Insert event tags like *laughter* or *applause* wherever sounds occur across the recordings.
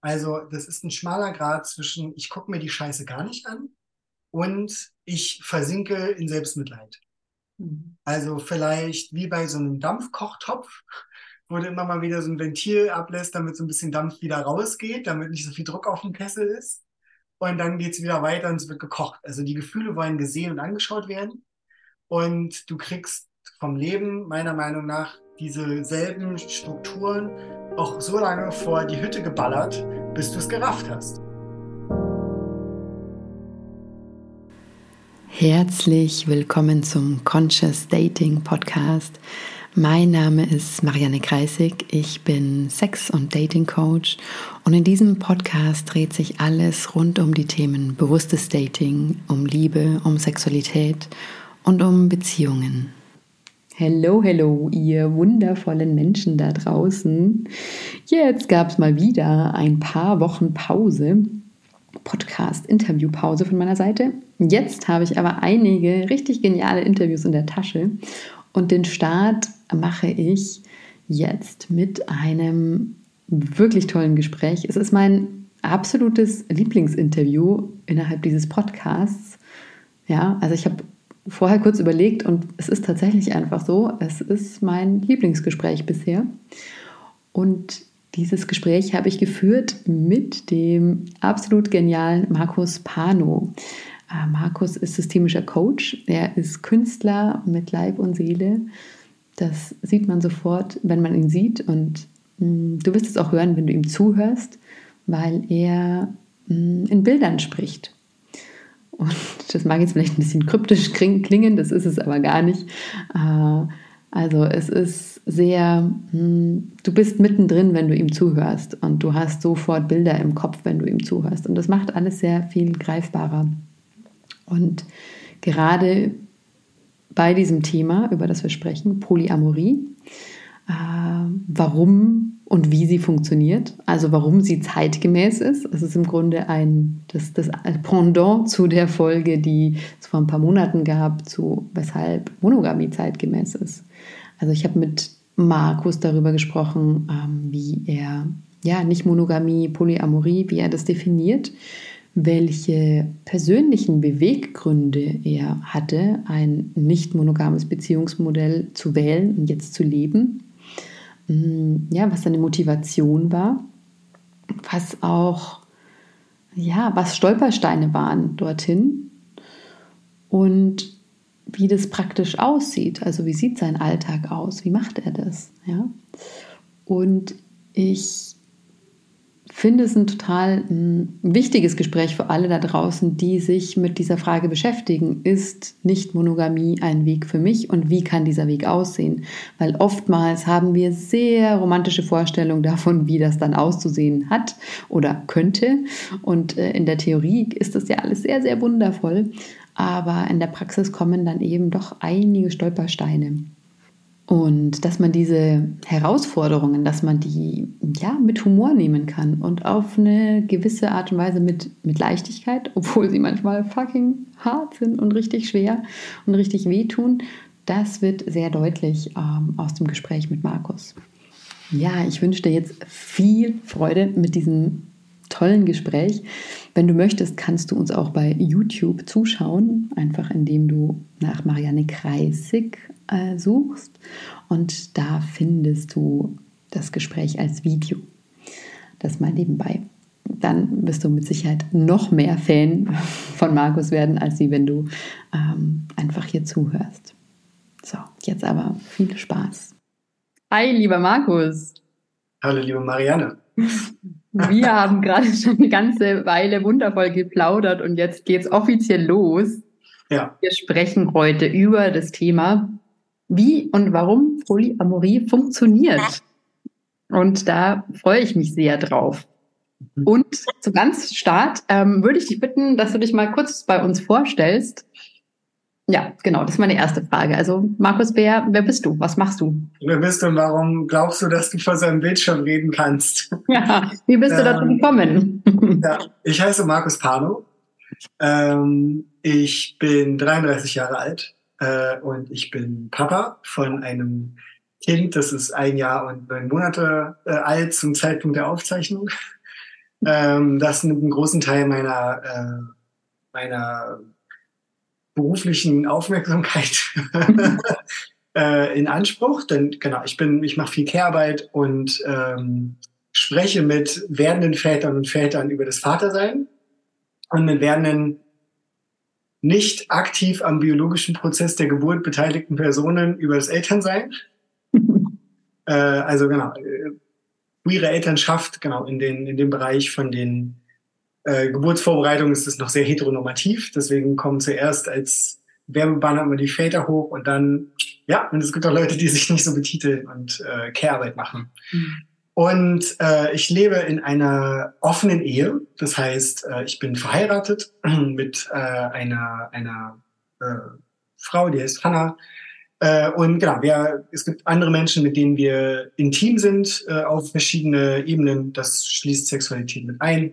Also das ist ein schmaler Grad zwischen, ich gucke mir die Scheiße gar nicht an und ich versinke in Selbstmitleid. Mhm. Also vielleicht wie bei so einem Dampfkochtopf, wo du immer mal wieder so ein Ventil ablässt, damit so ein bisschen Dampf wieder rausgeht, damit nicht so viel Druck auf dem Kessel ist. Und dann geht's wieder weiter und es wird gekocht. Also die Gefühle wollen gesehen und angeschaut werden. Und du kriegst vom Leben meiner Meinung nach diese selben Strukturen auch so lange vor die Hütte geballert, bis du es gerafft hast. Herzlich willkommen zum Conscious Dating Podcast. Mein Name ist Marianne Kreisig. Ich bin Sex- und Dating Coach und in diesem Podcast dreht sich alles rund um die Themen bewusstes Dating, um Liebe, um Sexualität und um Beziehungen. Hello, hello, ihr wundervollen Menschen da draußen. Jetzt gab es mal wieder ein paar Wochen Pause, Podcast-Interview-Pause von meiner Seite. Jetzt habe ich aber einige richtig geniale Interviews in der Tasche und den Start mache ich jetzt mit einem wirklich tollen Gespräch. Es ist mein absolutes Lieblingsinterview innerhalb dieses Podcasts. Ja, also ich habe vorher kurz überlegt und es ist tatsächlich einfach so, es ist mein Lieblingsgespräch bisher. Und dieses Gespräch habe ich geführt mit dem absolut genialen Markus Pano. Äh, Markus ist systemischer Coach, er ist Künstler mit Leib und Seele. Das sieht man sofort, wenn man ihn sieht und mh, mm, du wirst es auch hören, wenn du ihm zuhörst, weil er mh, mm, in Bildern spricht. Und das mag jetzt vielleicht ein bisschen kryptisch klingen, das ist es aber gar nicht. Äh, also es ist sehr, hm, du bist mittendrin, wenn du ihm zuhörst und du hast sofort Bilder im Kopf, wenn du ihm zuhörst. Und das macht alles sehr viel greifbarer. Und gerade bei diesem Thema, über das wir sprechen, Polyamorie, äh, warum und wie sie funktioniert, also warum sie zeitgemäß ist. Es ist im Grunde ein, das, das Pendant zu der Folge, die es vor ein paar Monaten gab, zu weshalb Monogamie zeitgemäß ist. Also ich habe mit Markus darüber gesprochen, ähm, wie er, ja, nicht Monogamie, Polyamorie, wie er das definiert, welche persönlichen Beweggründe er hatte, ein nicht monogames Beziehungsmodell zu wählen und jetzt zu leben ja, was seine Motivation war, was auch, ja, was Stolpersteine waren dorthin und wie das praktisch aussieht. Also wie sieht sein Alltag aus? Wie macht er das? Ja? Und ich finde es ein total hm, wichtiges Gespräch für alle da draußen, die sich mit dieser Frage beschäftigen. Ist nicht Monogamie ein Weg für mich und wie kann dieser Weg aussehen? Weil oftmals haben wir sehr romantische Vorstellungen davon, wie das dann auszusehen hat oder könnte. Und äh, in der Theorie ist das ja alles sehr, sehr wundervoll. Aber in der Praxis kommen dann eben doch einige Stolpersteine. Und dass man diese Herausforderungen, dass man die ja mit Humor nehmen kann und auf eine gewisse Art und Weise mit, mit Leichtigkeit, obwohl sie manchmal fucking hart sind und richtig schwer und richtig wehtun, das wird sehr deutlich ähm, aus dem Gespräch mit Markus. Ja, ich wünsche dir jetzt viel Freude mit diesem tollen Gespräch. Wenn du möchtest, kannst du uns auch bei YouTube zuschauen, einfach indem du nach Marianne Kreisig äh, suchst und da findest du das Gespräch als Video. Das mal nebenbei. Dann wirst du mit Sicherheit noch mehr Fan von Markus werden, als sie, wenn du ähm, einfach hier zuhörst. So, jetzt aber viel Spaß. Hi, lieber Markus. Hallo, liebe Marianne. Wir haben gerade schon eine ganze Weile wundervoll geplaudert und jetzt geht es offiziell los. Ja. Wir sprechen heute über das Thema wie und warum Polyamorie funktioniert. Und da freue ich mich sehr drauf. Mhm. Und zu ganz Start ähm, würde ich dich bitten, dass du dich mal kurz bei uns vorstellst. Ja, genau, das ist meine erste Frage. Also, Markus wer, wer bist du? Was machst du? Wer bist du und warum glaubst du, dass du vor seinem Bildschirm reden kannst? *laughs* Ja, wie bist du dazu ähm, gekommen? *laughs* Ja, ich heiße Markus Pano. Ähm, ich bin 33 Jahre alt, äh, und ich bin Papa von einem Kind, das ist ein Jahr und neun Monate äh, alt zum Zeitpunkt der Aufzeichnung. ähm, das nimmt einen großen Teil meiner, äh, meiner beruflichen Aufmerksamkeit *laughs* äh, in Anspruch. Denn genau, ich bin, ich mache viel Care-Arbeit und ähm, spreche mit werdenden Vätern und Vätern über das Vatersein und mit werdenden nicht aktiv am biologischen Prozess der Geburt beteiligten Personen über das Elternsein. *laughs* äh, also genau, äh, queere Elternschaft, genau, in, den, in dem Bereich von den äh, Geburtsvorbereitungen ist es noch sehr heteronormativ. Deswegen kommen zuerst als Werbebanner immer die Väter hoch und dann, ja, und es gibt auch Leute, die sich nicht so betiteln und äh, Care-Arbeit machen. Mhm. Und äh, ich lebe in einer offenen Ehe. Das heißt, äh, ich bin verheiratet *clears throat* mit äh, einer, einer äh, Frau, die heißt Hannah. Äh, und genau, wir, es gibt andere Menschen, mit denen wir intim sind äh, auf verschiedene Ebenen. Das schließt Sexualität mit ein.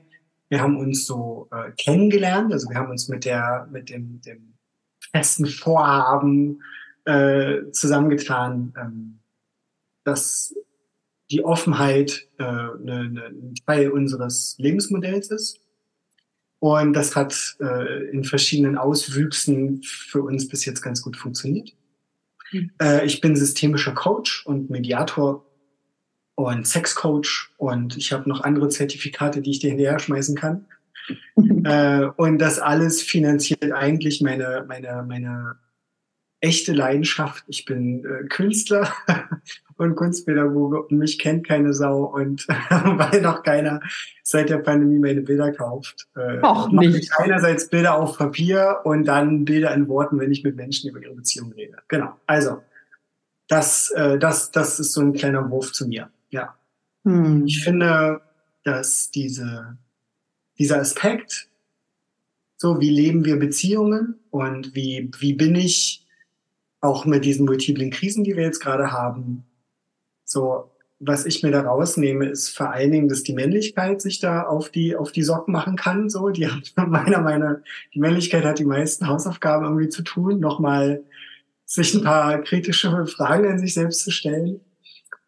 Wir haben uns so äh, kennengelernt, also wir haben uns mit der, mit dem, dem festen Vorhaben äh, zusammengetan, ähm, dass die Offenheit äh, ne, ne, ein Teil unseres Lebensmodells ist. Und das hat äh, in verschiedenen Auswüchsen für uns bis jetzt ganz gut funktioniert. Mhm. Äh, ich bin systemischer Coach und Mediator und Sexcoach und ich habe noch andere Zertifikate, die ich dir hinterher schmeißen kann. *laughs* äh, und das alles finanziert eigentlich meine, meine, meine echte Leidenschaft. Ich bin äh, Künstler *laughs* und Kunstpädagoge und mich kennt keine Sau und *laughs* weil noch keiner seit der Pandemie meine Bilder kauft. Äh, Och, nicht. Ich einerseits Bilder auf Papier und dann Bilder in Worten, wenn ich mit Menschen über ihre Beziehung rede. Genau. Also das, äh, das, das ist so ein kleiner Wurf zu mir. Ja. Hm. Ich finde, dass diese, dieser Aspekt, so wie leben wir Beziehungen und wie, wie bin ich auch mit diesen multiplen Krisen, die wir jetzt gerade haben, so, was ich mir da rausnehme, ist vor allen Dingen, dass die Männlichkeit sich da auf die, auf die Socken machen kann. So, die hat *laughs* meiner Meinung die Männlichkeit hat die meisten Hausaufgaben irgendwie zu tun, nochmal sich ein paar kritische Fragen an sich selbst zu stellen.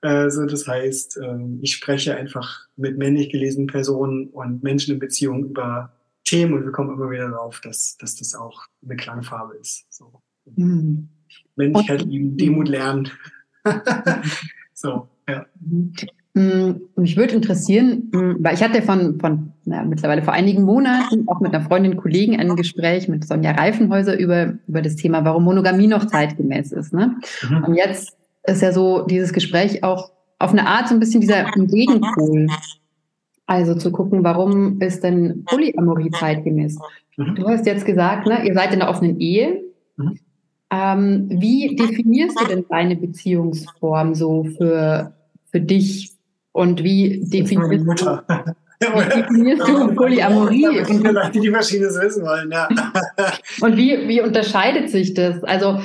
Äh, so, das heißt, äh, ich spreche einfach mit männlich gelesenen Personen und Menschen in Beziehung über Themen und wir kommen immer wieder darauf, dass, dass das auch eine Klangfarbe ist. So. Mhm. Männlichkeit lieben, Demut lernen. *laughs* So, ja. Mm, mich würde interessieren, mm, weil ich hatte von, von ja, mittlerweile vor einigen Monaten auch mit einer Freundin, Kollegen ein Gespräch mit Sonja Reifenhäuser über, über das Thema, warum Monogamie noch zeitgemäß ist. Ne? Mhm. Und jetzt ist ja so dieses Gespräch auch auf eine Art so ein bisschen dieser Gegenpol. Also zu gucken, warum ist denn Polyamorie zeitgemäß? Mhm. Du hast jetzt gesagt, ne, ihr seid in einer offenen Ehe. Ähm, wie definierst du denn deine Beziehungsform so für, für dich? Und wie definierst du, *laughs* wie definierst du Polyamorie? *laughs* Und vielleicht die, die Verschiedenes wissen wollen, ja. *laughs* und wie, wie unterscheidet sich das? Also,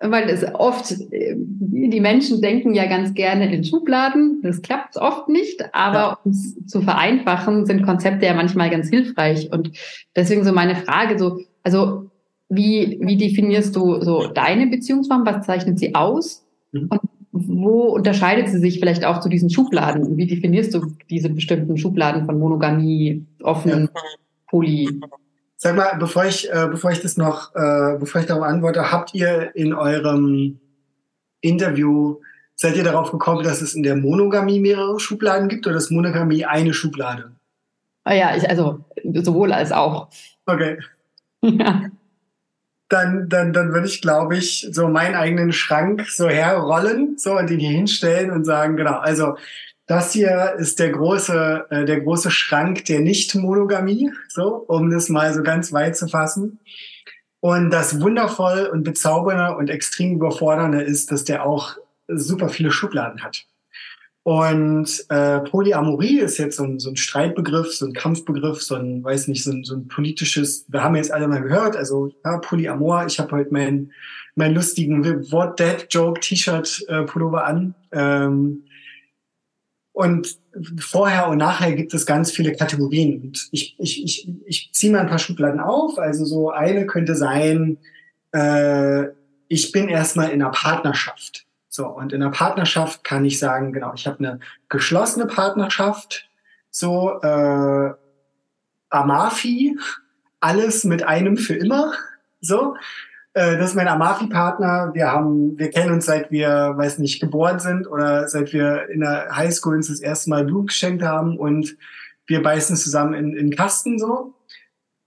weil es oft, die Menschen denken ja ganz gerne in Schubladen, das klappt oft nicht, aber ja. um es zu vereinfachen, sind Konzepte ja manchmal ganz hilfreich. Und deswegen so meine Frage, so, also wie, wie definierst du so deine Beziehungsform? Was zeichnet sie aus? Mhm. Und wo unterscheidet sie sich vielleicht auch zu diesen Schubladen? Wie definierst du diese bestimmten Schubladen von Monogamie, offen, ja. Poly? Sag mal, bevor ich, äh, bevor ich das noch, äh, bevor ich darauf antworte, habt ihr in eurem Interview, seid ihr darauf gekommen, dass es in der Monogamie mehrere Schubladen gibt oder ist Monogamie eine Schublade? Ah ja, ich, also sowohl als auch. Okay. *laughs* Ja dann, dann, dann würde ich, glaube ich, so meinen eigenen Schrank so herrollen, so und ihn hier hinstellen und sagen, genau, also das hier ist der große, äh, der große Schrank der Nicht-Monogamie, so, um das mal so ganz weit zu fassen. Und das wundervoll und bezaubernde und extrem überfordernde ist, dass der auch super viele Schubladen hat. Und äh, Polyamorie ist jetzt so ein, so ein Streitbegriff, so ein Kampfbegriff, so ein, weiß nicht, so ein, so ein politisches, wir haben jetzt alle mal gehört, also ja, Polyamor, ich habe heute meinen mein lustigen What Dead Joke T-Shirt äh, Pullover an. Ähm, und vorher und nachher gibt es ganz viele Kategorien. Und ich, ich, ich, ich ziehe mal ein paar Schubladen auf. Also so eine könnte sein, äh, ich bin erstmal in einer Partnerschaft. So, und in einer Partnerschaft kann ich sagen, genau, ich habe eine geschlossene Partnerschaft, so äh, Amafi, alles mit einem für immer. So, äh, das ist mein Amafi-Partner. Wir haben, wir kennen uns seit wir, weiß nicht, geboren sind oder seit wir in der Highschool uns das erste Mal Blut geschenkt haben und wir beißen zusammen in, in Kasten so.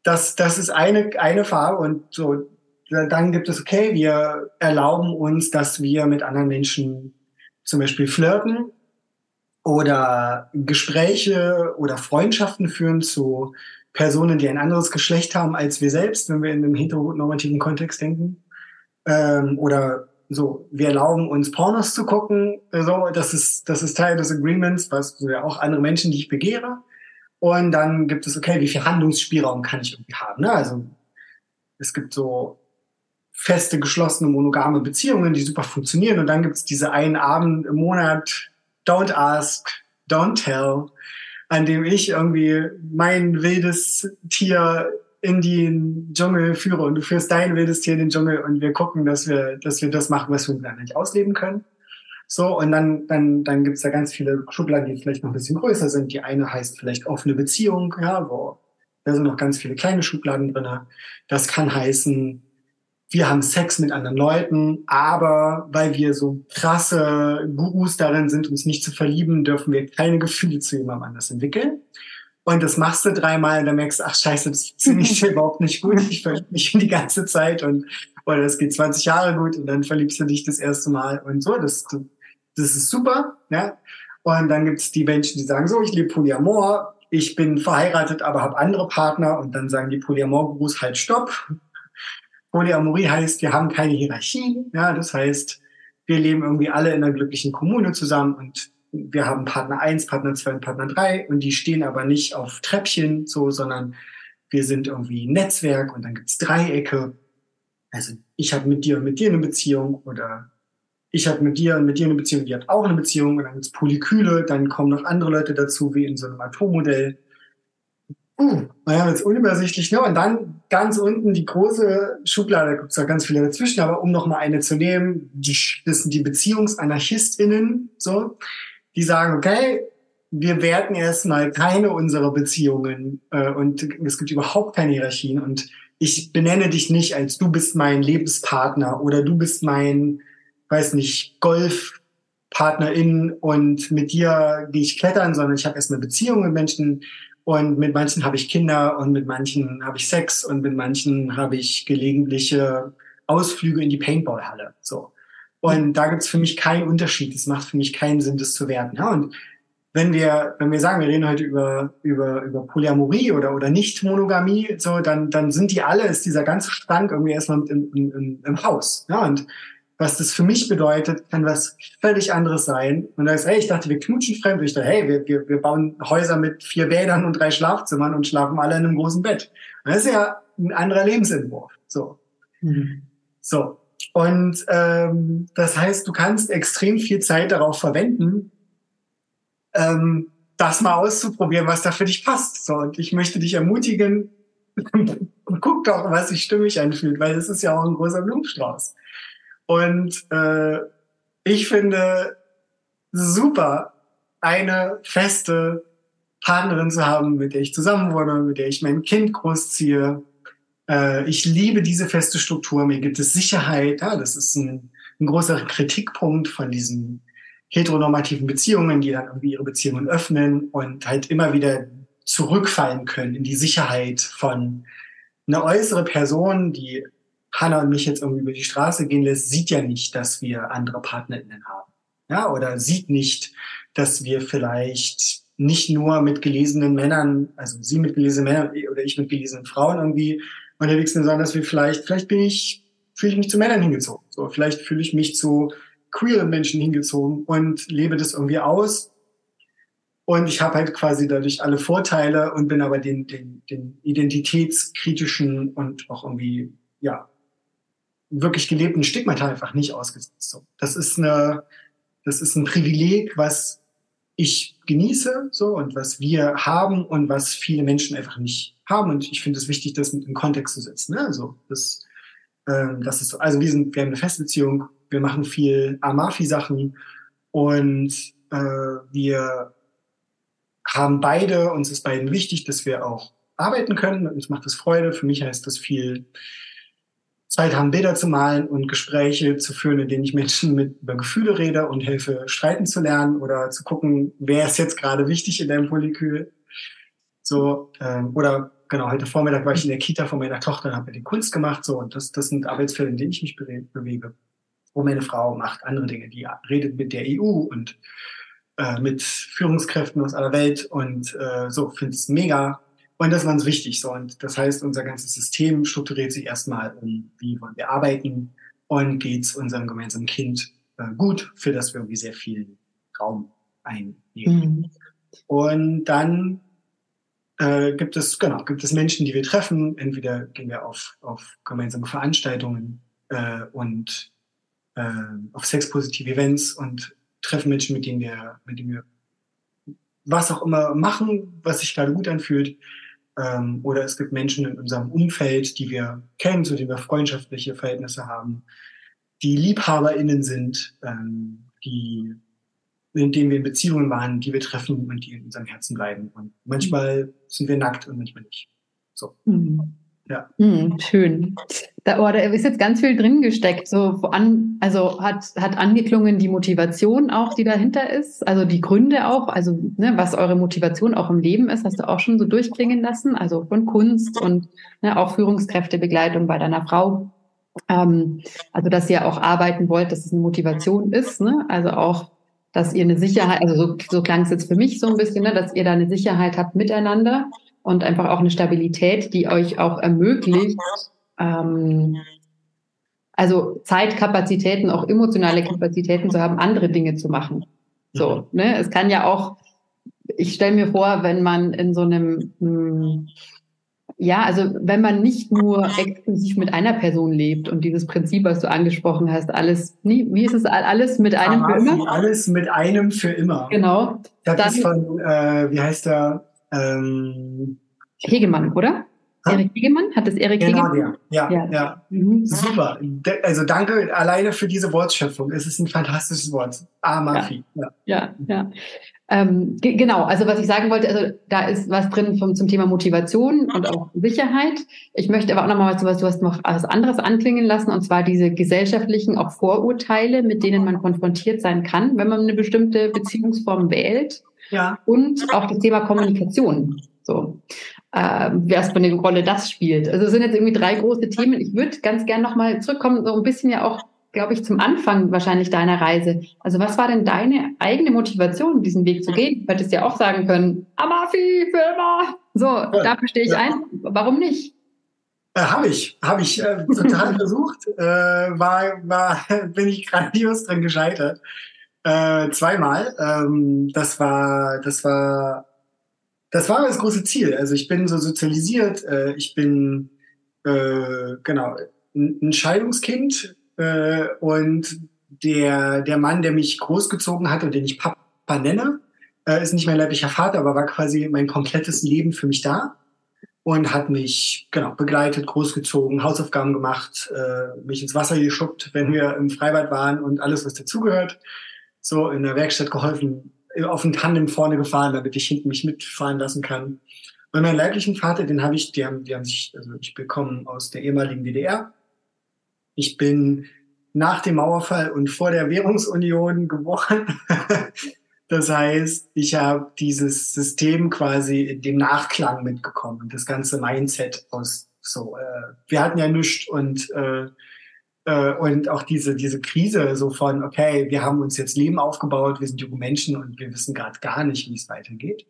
Das, das ist eine, eine Farbe und so. Dann gibt es, okay, wir erlauben uns, dass wir mit anderen Menschen zum Beispiel flirten oder Gespräche oder Freundschaften führen zu Personen, die ein anderes Geschlecht haben als wir selbst, wenn wir in einem heteronormativen Kontext denken. Ähm, oder so, wir erlauben uns Pornos zu gucken. So, das ist, das ist Teil des Agreements, was so ja auch andere Menschen, die ich begehre. Und dann gibt es, okay, wie viel Handlungsspielraum kann ich irgendwie haben? Ne? Also es gibt so feste, geschlossene, monogame Beziehungen, die super funktionieren. Und dann gibt es diese einen Abend im Monat, don't ask, don't tell, an dem ich irgendwie mein wildes Tier in den Dschungel führe und du führst dein wildes Tier in den Dschungel und wir gucken, dass wir, dass wir das machen, was wir dann nicht ausleben können. So, und dann, dann, dann gibt's da ganz viele Schubladen, die vielleicht noch ein bisschen größer sind. Die eine heißt vielleicht offene Beziehung, ja, wo da sind noch ganz viele kleine Schubladen drinne. Das kann heißen, wir haben Sex mit anderen Leuten, aber weil wir so krasse Gurus darin sind, uns nicht zu verlieben, dürfen wir keine Gefühle zu jemandem anders entwickeln. Und das machst du dreimal und dann merkst du, ach scheiße, das funktioniert ich *laughs* überhaupt nicht gut. Ich verliebe mich die ganze Zeit und oder das geht 20 Jahre gut und dann verliebst du dich das erste Mal und so. Das, das ist super. Ja? Und dann gibt es die Menschen, die sagen so, ich lebe Polyamor, ich bin verheiratet, aber habe andere Partner und dann sagen die Polyamor-Gurus halt Stopp. Polyamorie heißt, wir haben keine Hierarchie. Ja, das heißt, wir leben irgendwie alle in einer glücklichen Kommune zusammen und wir haben Partner 1, Partner 2 und Partner 3 und die stehen aber nicht auf Treppchen so, sondern wir sind irgendwie Netzwerk und dann gibt's Dreiecke. Also ich habe mit dir und mit dir eine Beziehung oder ich habe mit dir und mit dir eine Beziehung, die hat auch eine Beziehung und dann gibt's Polykyle, dann kommen noch andere Leute dazu, wie in so einem Atommodell. Uh, naja, jetzt unübersichtlich. Ne? Und dann ganz unten die große Schublade, da gibt's da ganz viele dazwischen, aber um noch mal eine zu nehmen, die, das sind die BeziehungsanarchistInnen, so, die sagen, okay, wir werten erstmal keine unserer Beziehungen äh, und es gibt überhaupt keine Hierarchien und ich benenne dich nicht als du bist mein Lebenspartner oder du bist mein, weiß nicht, Golfpartnerin und mit dir gehe ich klettern, sondern ich habe erstmal Beziehungen mit Menschen, und mit manchen habe ich Kinder und mit manchen habe ich Sex und mit manchen habe ich gelegentliche Ausflüge in die Paintballhalle. So. Und da gibt's für mich keinen Unterschied. Es macht für mich keinen Sinn, das zu werten. Ja, und wenn wir, wenn wir sagen, wir reden heute über, über, über Polyamorie oder, oder Nicht-Monogamie, so, dann, dann sind die alle, ist dieser ganze Stank irgendwie erstmal im, im, im Haus. Ja, und was das für mich bedeutet, kann was völlig anderes sein. Und da ist, hey, ich dachte, wir knutschen fremd. Ich dachte, hey, wir, wir, wir bauen Häuser mit vier Bädern und drei Schlafzimmern und schlafen alle in einem großen Bett. Und das ist ja ein anderer Lebensentwurf. So. Mhm. So. Und ähm, das heißt, du kannst extrem viel Zeit darauf verwenden, ähm, das mal auszuprobieren, was da für dich passt. So, und ich möchte dich ermutigen, *laughs* guck doch, was sich stimmig anfühlt, weil es ist ja auch ein großer Blumenstrauß. Und äh, ich finde super, eine feste Partnerin zu haben, mit der ich zusammen wohne, mit der ich mein Kind großziehe. Äh, ich liebe diese feste Struktur. Mir gibt es Sicherheit. Ja, das ist ein, ein großer Kritikpunkt von diesen heteronormativen Beziehungen, die dann irgendwie ihre Beziehungen öffnen und halt immer wieder zurückfallen können in die Sicherheit von einer äußere Person, die Hanna und mich jetzt irgendwie über die Straße gehen lässt, sieht ja nicht, dass wir andere PartnerInnen haben. Ja, oder sieht nicht, dass wir vielleicht nicht nur mit gelesenen Männern, also sie mit gelesenen Männern oder ich mit gelesenen Frauen irgendwie unterwegs sind, sondern dass wir vielleicht, vielleicht bin ich, fühle ich mich zu Männern hingezogen. So, vielleicht fühle ich mich zu queeren Menschen hingezogen und lebe das irgendwie aus. Und ich habe halt quasi dadurch alle Vorteile und bin aber den, den, den identitätskritischen und auch irgendwie, ja, wirklich gelebten Stigmata einfach nicht ausgesetzt. So, das ist eine, das ist ein Privileg, was ich genieße, so und was wir haben und was viele Menschen einfach nicht haben. Und ich finde es wichtig, das mit in Kontext zu setzen. Ne? Also das, ähm, das ist so. Also wir sind, wir haben eine Festbeziehung, wir machen viel Amafi-Sachen und äh, wir haben beide, uns ist beiden wichtig, dass wir auch arbeiten können. Uns macht das Freude. Für mich heißt das viel Zeit haben, Bilder zu malen und Gespräche zu führen, in denen ich Menschen mit über Gefühle rede und helfe, streiten zu lernen oder zu gucken, wer ist jetzt gerade wichtig in deinem Polykül. So, ähm, oder genau, heute Vormittag war ich in der Kita von meiner Tochter und habe die Kunst gemacht. So, und das, das sind Arbeitsfälle, in denen ich mich bewege. Und meine Frau macht andere Dinge, die redet mit der EU und äh, mit Führungskräften aus aller Welt und äh, so, finde es mega und das ist ganz wichtig. So. Und das heißt, unser ganzes System strukturiert sich erstmal um, wie wollen wir arbeiten und geht es unserem gemeinsamen Kind äh, gut, für das wir irgendwie sehr viel Raum einnehmen. Mhm. Und dann äh, gibt es, genau, gibt es Menschen, die wir treffen. Entweder gehen wir auf, auf gemeinsame Veranstaltungen äh, und äh, auf sexpositive Events und treffen Menschen, mit denen wir, mit denen wir was auch immer machen, was sich gerade gut anfühlt. Ähm, oder es gibt Menschen in unserem Umfeld, die wir kennen, zu denen wir freundschaftliche Verhältnisse haben, die LiebhaberInnen sind, ähm, die, mit denen wir in Beziehungen waren, die wir treffen und die in unserem Herzen bleiben. Und manchmal sind wir nackt und manchmal nicht. So. Mhm. Ja. Hm, schön. Da, oh, da ist jetzt ganz viel drin gesteckt. So an, also hat, hat angeklungen die Motivation auch, die dahinter ist, also die Gründe auch, also ne, was eure Motivation auch im Leben ist, hast du auch schon so durchklingen lassen, also von Kunst und ne, auch Führungskräftebegleitung bei deiner Frau. Ähm, also dass ihr auch arbeiten wollt, dass es eine Motivation ist, ne? also auch dass ihr eine Sicherheit, also so, so klang es jetzt für mich so ein bisschen, ne, dass ihr da eine Sicherheit habt miteinander und einfach auch eine Stabilität, die euch auch ermöglicht, ähm, also Zeitkapazitäten, auch emotionale Kapazitäten zu haben, andere Dinge zu machen. So, mhm. ne? Es kann ja auch, ich stelle mir vor, wenn man in so einem, mh, hm, ja, also wenn man nicht nur exklusiv mit einer Person lebt und dieses Prinzip, was du angesprochen hast, alles, nie, wie ist es, alles mit einem für immer? Alles mit einem für immer. Genau. Das dann, ist von, äh, wie heißt der, ähm, Hegemann, oder? Ha? Erik Hegemann? Hat das Erik genau Hegemann? Genau, ja. ja. ja. Mhm. Super. Also danke alleine für diese Wortschöpfung. Es ist ein fantastisches Wort. Amafi. Ja, ja. ja. ja. Ähm, genau, also was ich sagen wollte, also da ist was drin vom, zum Thema Motivation und auch Sicherheit. Ich möchte aber auch nochmal was, du hast noch was anderes anklingen lassen, und zwar diese gesellschaftlichen auch Vorurteile, mit denen man konfrontiert sein kann, wenn man eine bestimmte Beziehungsform wählt. Ja. Und auch das Thema Kommunikation. So, äh, was für eine Rolle das spielt. Also es sind jetzt irgendwie drei große Themen. Ich würde ganz gern nochmal zurückkommen, so ein bisschen ja auch, glaube ich, zum Anfang wahrscheinlich deiner Reise. Also was war denn deine eigene Motivation, diesen Weg zu gehen? Du hättest ja auch sagen können, Amafi für immer. So, ja, da verstehe ich ja. ein. Warum nicht? Äh, habe ich, habe ich äh, total *laughs* versucht. Äh, war, war, *laughs* bin ich grandios dran gescheitert. Äh, zweimal. Ähm, das war, das war das war das große Ziel. Also ich bin so sozialisiert, äh, ich bin äh, genau ein Scheidungskind äh, und der, der Mann, der mich großgezogen hat und den ich Papa nenne, äh, ist nicht mein leiblicher Vater, aber war quasi mein komplettes Leben für mich da und hat mich genau begleitet, großgezogen, Hausaufgaben gemacht, äh, mich ins Wasser geschubbt, wenn wir im Freibad waren und alles, was dazugehört. So in der Werkstatt geholfen, auf dem Tandem vorne gefahren, damit ich hinten mich mitfahren lassen kann. Und meinen leiblichen Vater, den habe ich, die haben, die haben sich, also ich bekomme aus der ehemaligen DDR. Ich bin nach dem Mauerfall und vor der Währungsunion geboren. *laughs* das heißt, ich habe dieses System quasi in dem Nachklang mitgekommen, das ganze Mindset aus so. Äh, wir hatten ja nichts und äh, äh, und auch diese, diese Krise so von, okay, wir haben uns jetzt Leben aufgebaut, wir sind junge Menschen und wir wissen gerade gar nicht, wie es weitergeht.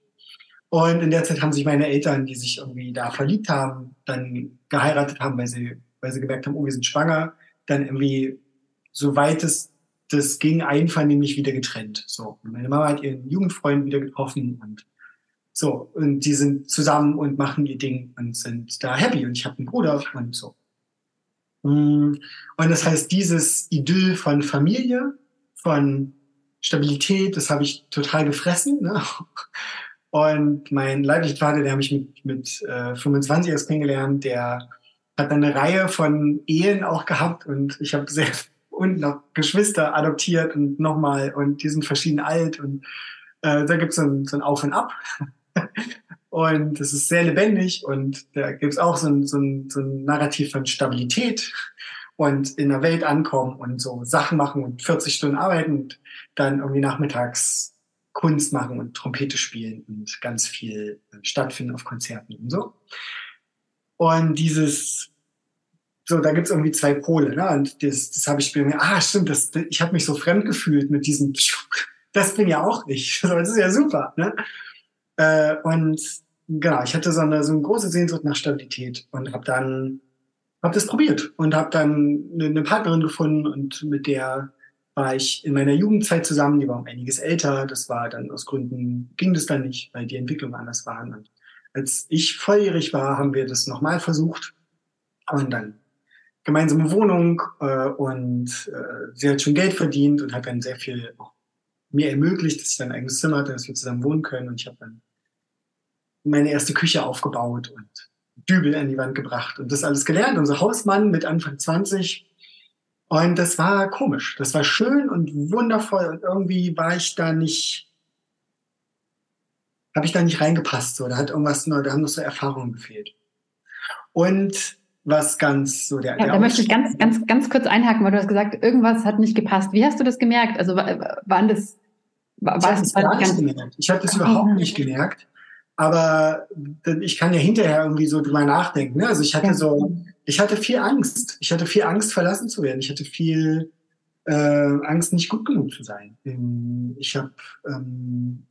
Und in der Zeit haben sich meine Eltern, die sich irgendwie da verliebt haben, dann geheiratet haben, weil sie, weil sie gemerkt haben, oh, wir sind schwanger, dann irgendwie, soweit es das ging, einvernehmlich wieder getrennt. So. Und meine Mama hat ihren Jugendfreund wieder getroffen und so. Und die sind zusammen und machen ihr Ding und sind da happy. Und ich habe einen Bruder und so. Mm. Und das heißt, dieses Idyll von Familie, von Stabilität, das habe ich total gefressen. Ne? *laughs* Und mein leiblicher Vater, der habe ich mit, mit äh, 25 erst kennengelernt, der hat eine Reihe von Ehen auch gehabt und ich habe sehr *laughs* und noch Geschwister adoptiert und nochmal und die sind verschieden alt und äh, da gibt so es so ein Auf und Ab. *laughs* und es ist sehr lebendig und da gibt es auch so ein, so, ein, so ein Narrativ von Stabilität und in der Welt ankommen und so Sachen machen und 40 Stunden arbeiten und dann irgendwie nachmittags Kunst machen und Trompete spielen und ganz viel stattfinden auf Konzerten und so. Und dieses, so, da gibt's irgendwie zwei Pole, ne? Und das, das habe ich mir, ah, stimmt, das, ich habe mich so fremd gefühlt mit diesem, das bin ja auch nicht. *laughs* Das ist ja super, ne? Äh, und genau, ich hatte so eine, so eine große Sehnsucht nach Stabilität und habe dann habe das probiert und habe dann eine Partnerin gefunden und mit der war ich in meiner Jugendzeit zusammen, die war um einiges älter. Das war dann aus Gründen, ging das dann nicht, weil die Entwicklungen anders waren. Und als ich volljährig war, haben wir das nochmal versucht. Und dann gemeinsame Wohnung äh, und äh, sie hat schon Geld verdient und hat dann sehr viel mir ermöglicht, dass ich dann ein eigenes Zimmer hatte, dass wir zusammen wohnen können. Und ich habe dann meine erste Küche aufgebaut und Dübel an die Wand gebracht und das alles gelernt. Unser Hausmann mit Anfang 20 und das war komisch. Das war schön und wundervoll und irgendwie war ich da nicht, habe ich da nicht reingepasst. So, da hat irgendwas, da haben noch so Erfahrungen gefehlt. Und was ganz so der. Ja, der da möchte ich ganz, ganz, ganz kurz einhaken, weil du hast gesagt, irgendwas hat nicht gepasst. Wie hast du das gemerkt? Also waren das, war, ich habe das gar nicht gemerkt. Ich habe das überhaupt nicht gemerkt. Aber ich kann ja hinterher irgendwie so drüber nachdenken. Ne? Also ich hatte so, ich hatte viel Angst. Ich hatte viel Angst, verlassen zu werden. Ich hatte viel äh, Angst, nicht gut genug zu sein. Ähm, ich habe ähm,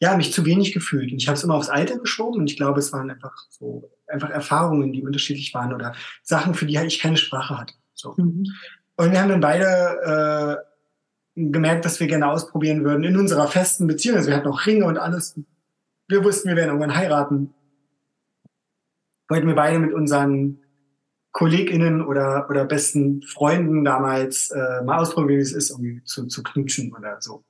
ja mich zu wenig gefühlt. Und ich habe es immer aufs Alter geschoben. Und ich glaube, es waren einfach so einfach Erfahrungen, die unterschiedlich waren oder Sachen, für die ich keine Sprache hatte. So. Mhm. Und wir haben dann beide äh, gemerkt, dass wir gerne ausprobieren würden in unserer festen Beziehung. Also wir hatten auch Ringe und alles wir wussten, wir werden irgendwann heiraten. Wollten wir beide mit unseren KollegInnen oder, oder besten Freunden damals äh, mal ausprobieren, wie es ist, irgendwie zu, zu knutschen oder so.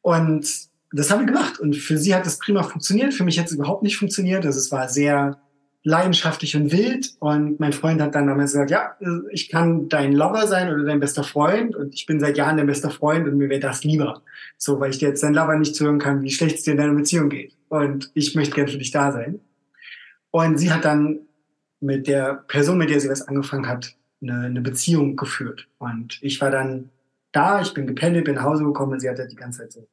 Und das haben wir gemacht. Und für sie hat es prima funktioniert. Für mich hat es überhaupt nicht funktioniert. Also es war sehr leidenschaftlich und wild. Und mein Freund hat dann damals gesagt, ja, ich kann dein Lover sein oder dein bester Freund. Und ich bin seit Jahren dein bester Freund und mir wäre das lieber. So, weil ich dir jetzt dein Lover nicht zuhören kann, wie schlecht es dir in deiner Beziehung geht. Und ich möchte gerne für dich da sein. Und sie hat dann mit der Person, mit der sie was angefangen hat, eine, eine Beziehung geführt. Und ich war dann da, ich bin gependelt, bin nach Hause gekommen und sie hat halt die ganze Zeit so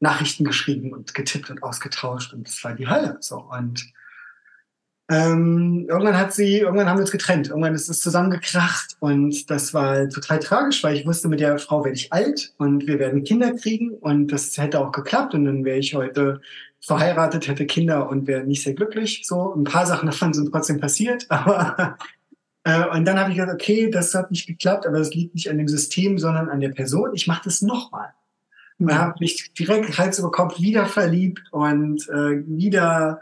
Nachrichten geschrieben und getippt und ausgetauscht und es war die Hölle. So. Und ähm, irgendwann hat sie, irgendwann haben wir uns getrennt. Irgendwann ist es zusammengekracht und das war total tragisch, weil ich wusste, mit der Frau werde ich alt und wir werden Kinder kriegen und das hätte auch geklappt und dann wäre ich heute verheiratet, hätte Kinder und wäre nicht sehr glücklich. So ein paar Sachen davon sind trotzdem passiert, *laughs* aber äh, und dann habe ich gesagt, okay, das hat nicht geklappt, aber es liegt nicht an dem System, sondern an der Person. Ich mache das nochmal. Und mhm. habe mich direkt Hals über Kopf wieder verliebt und äh, wieder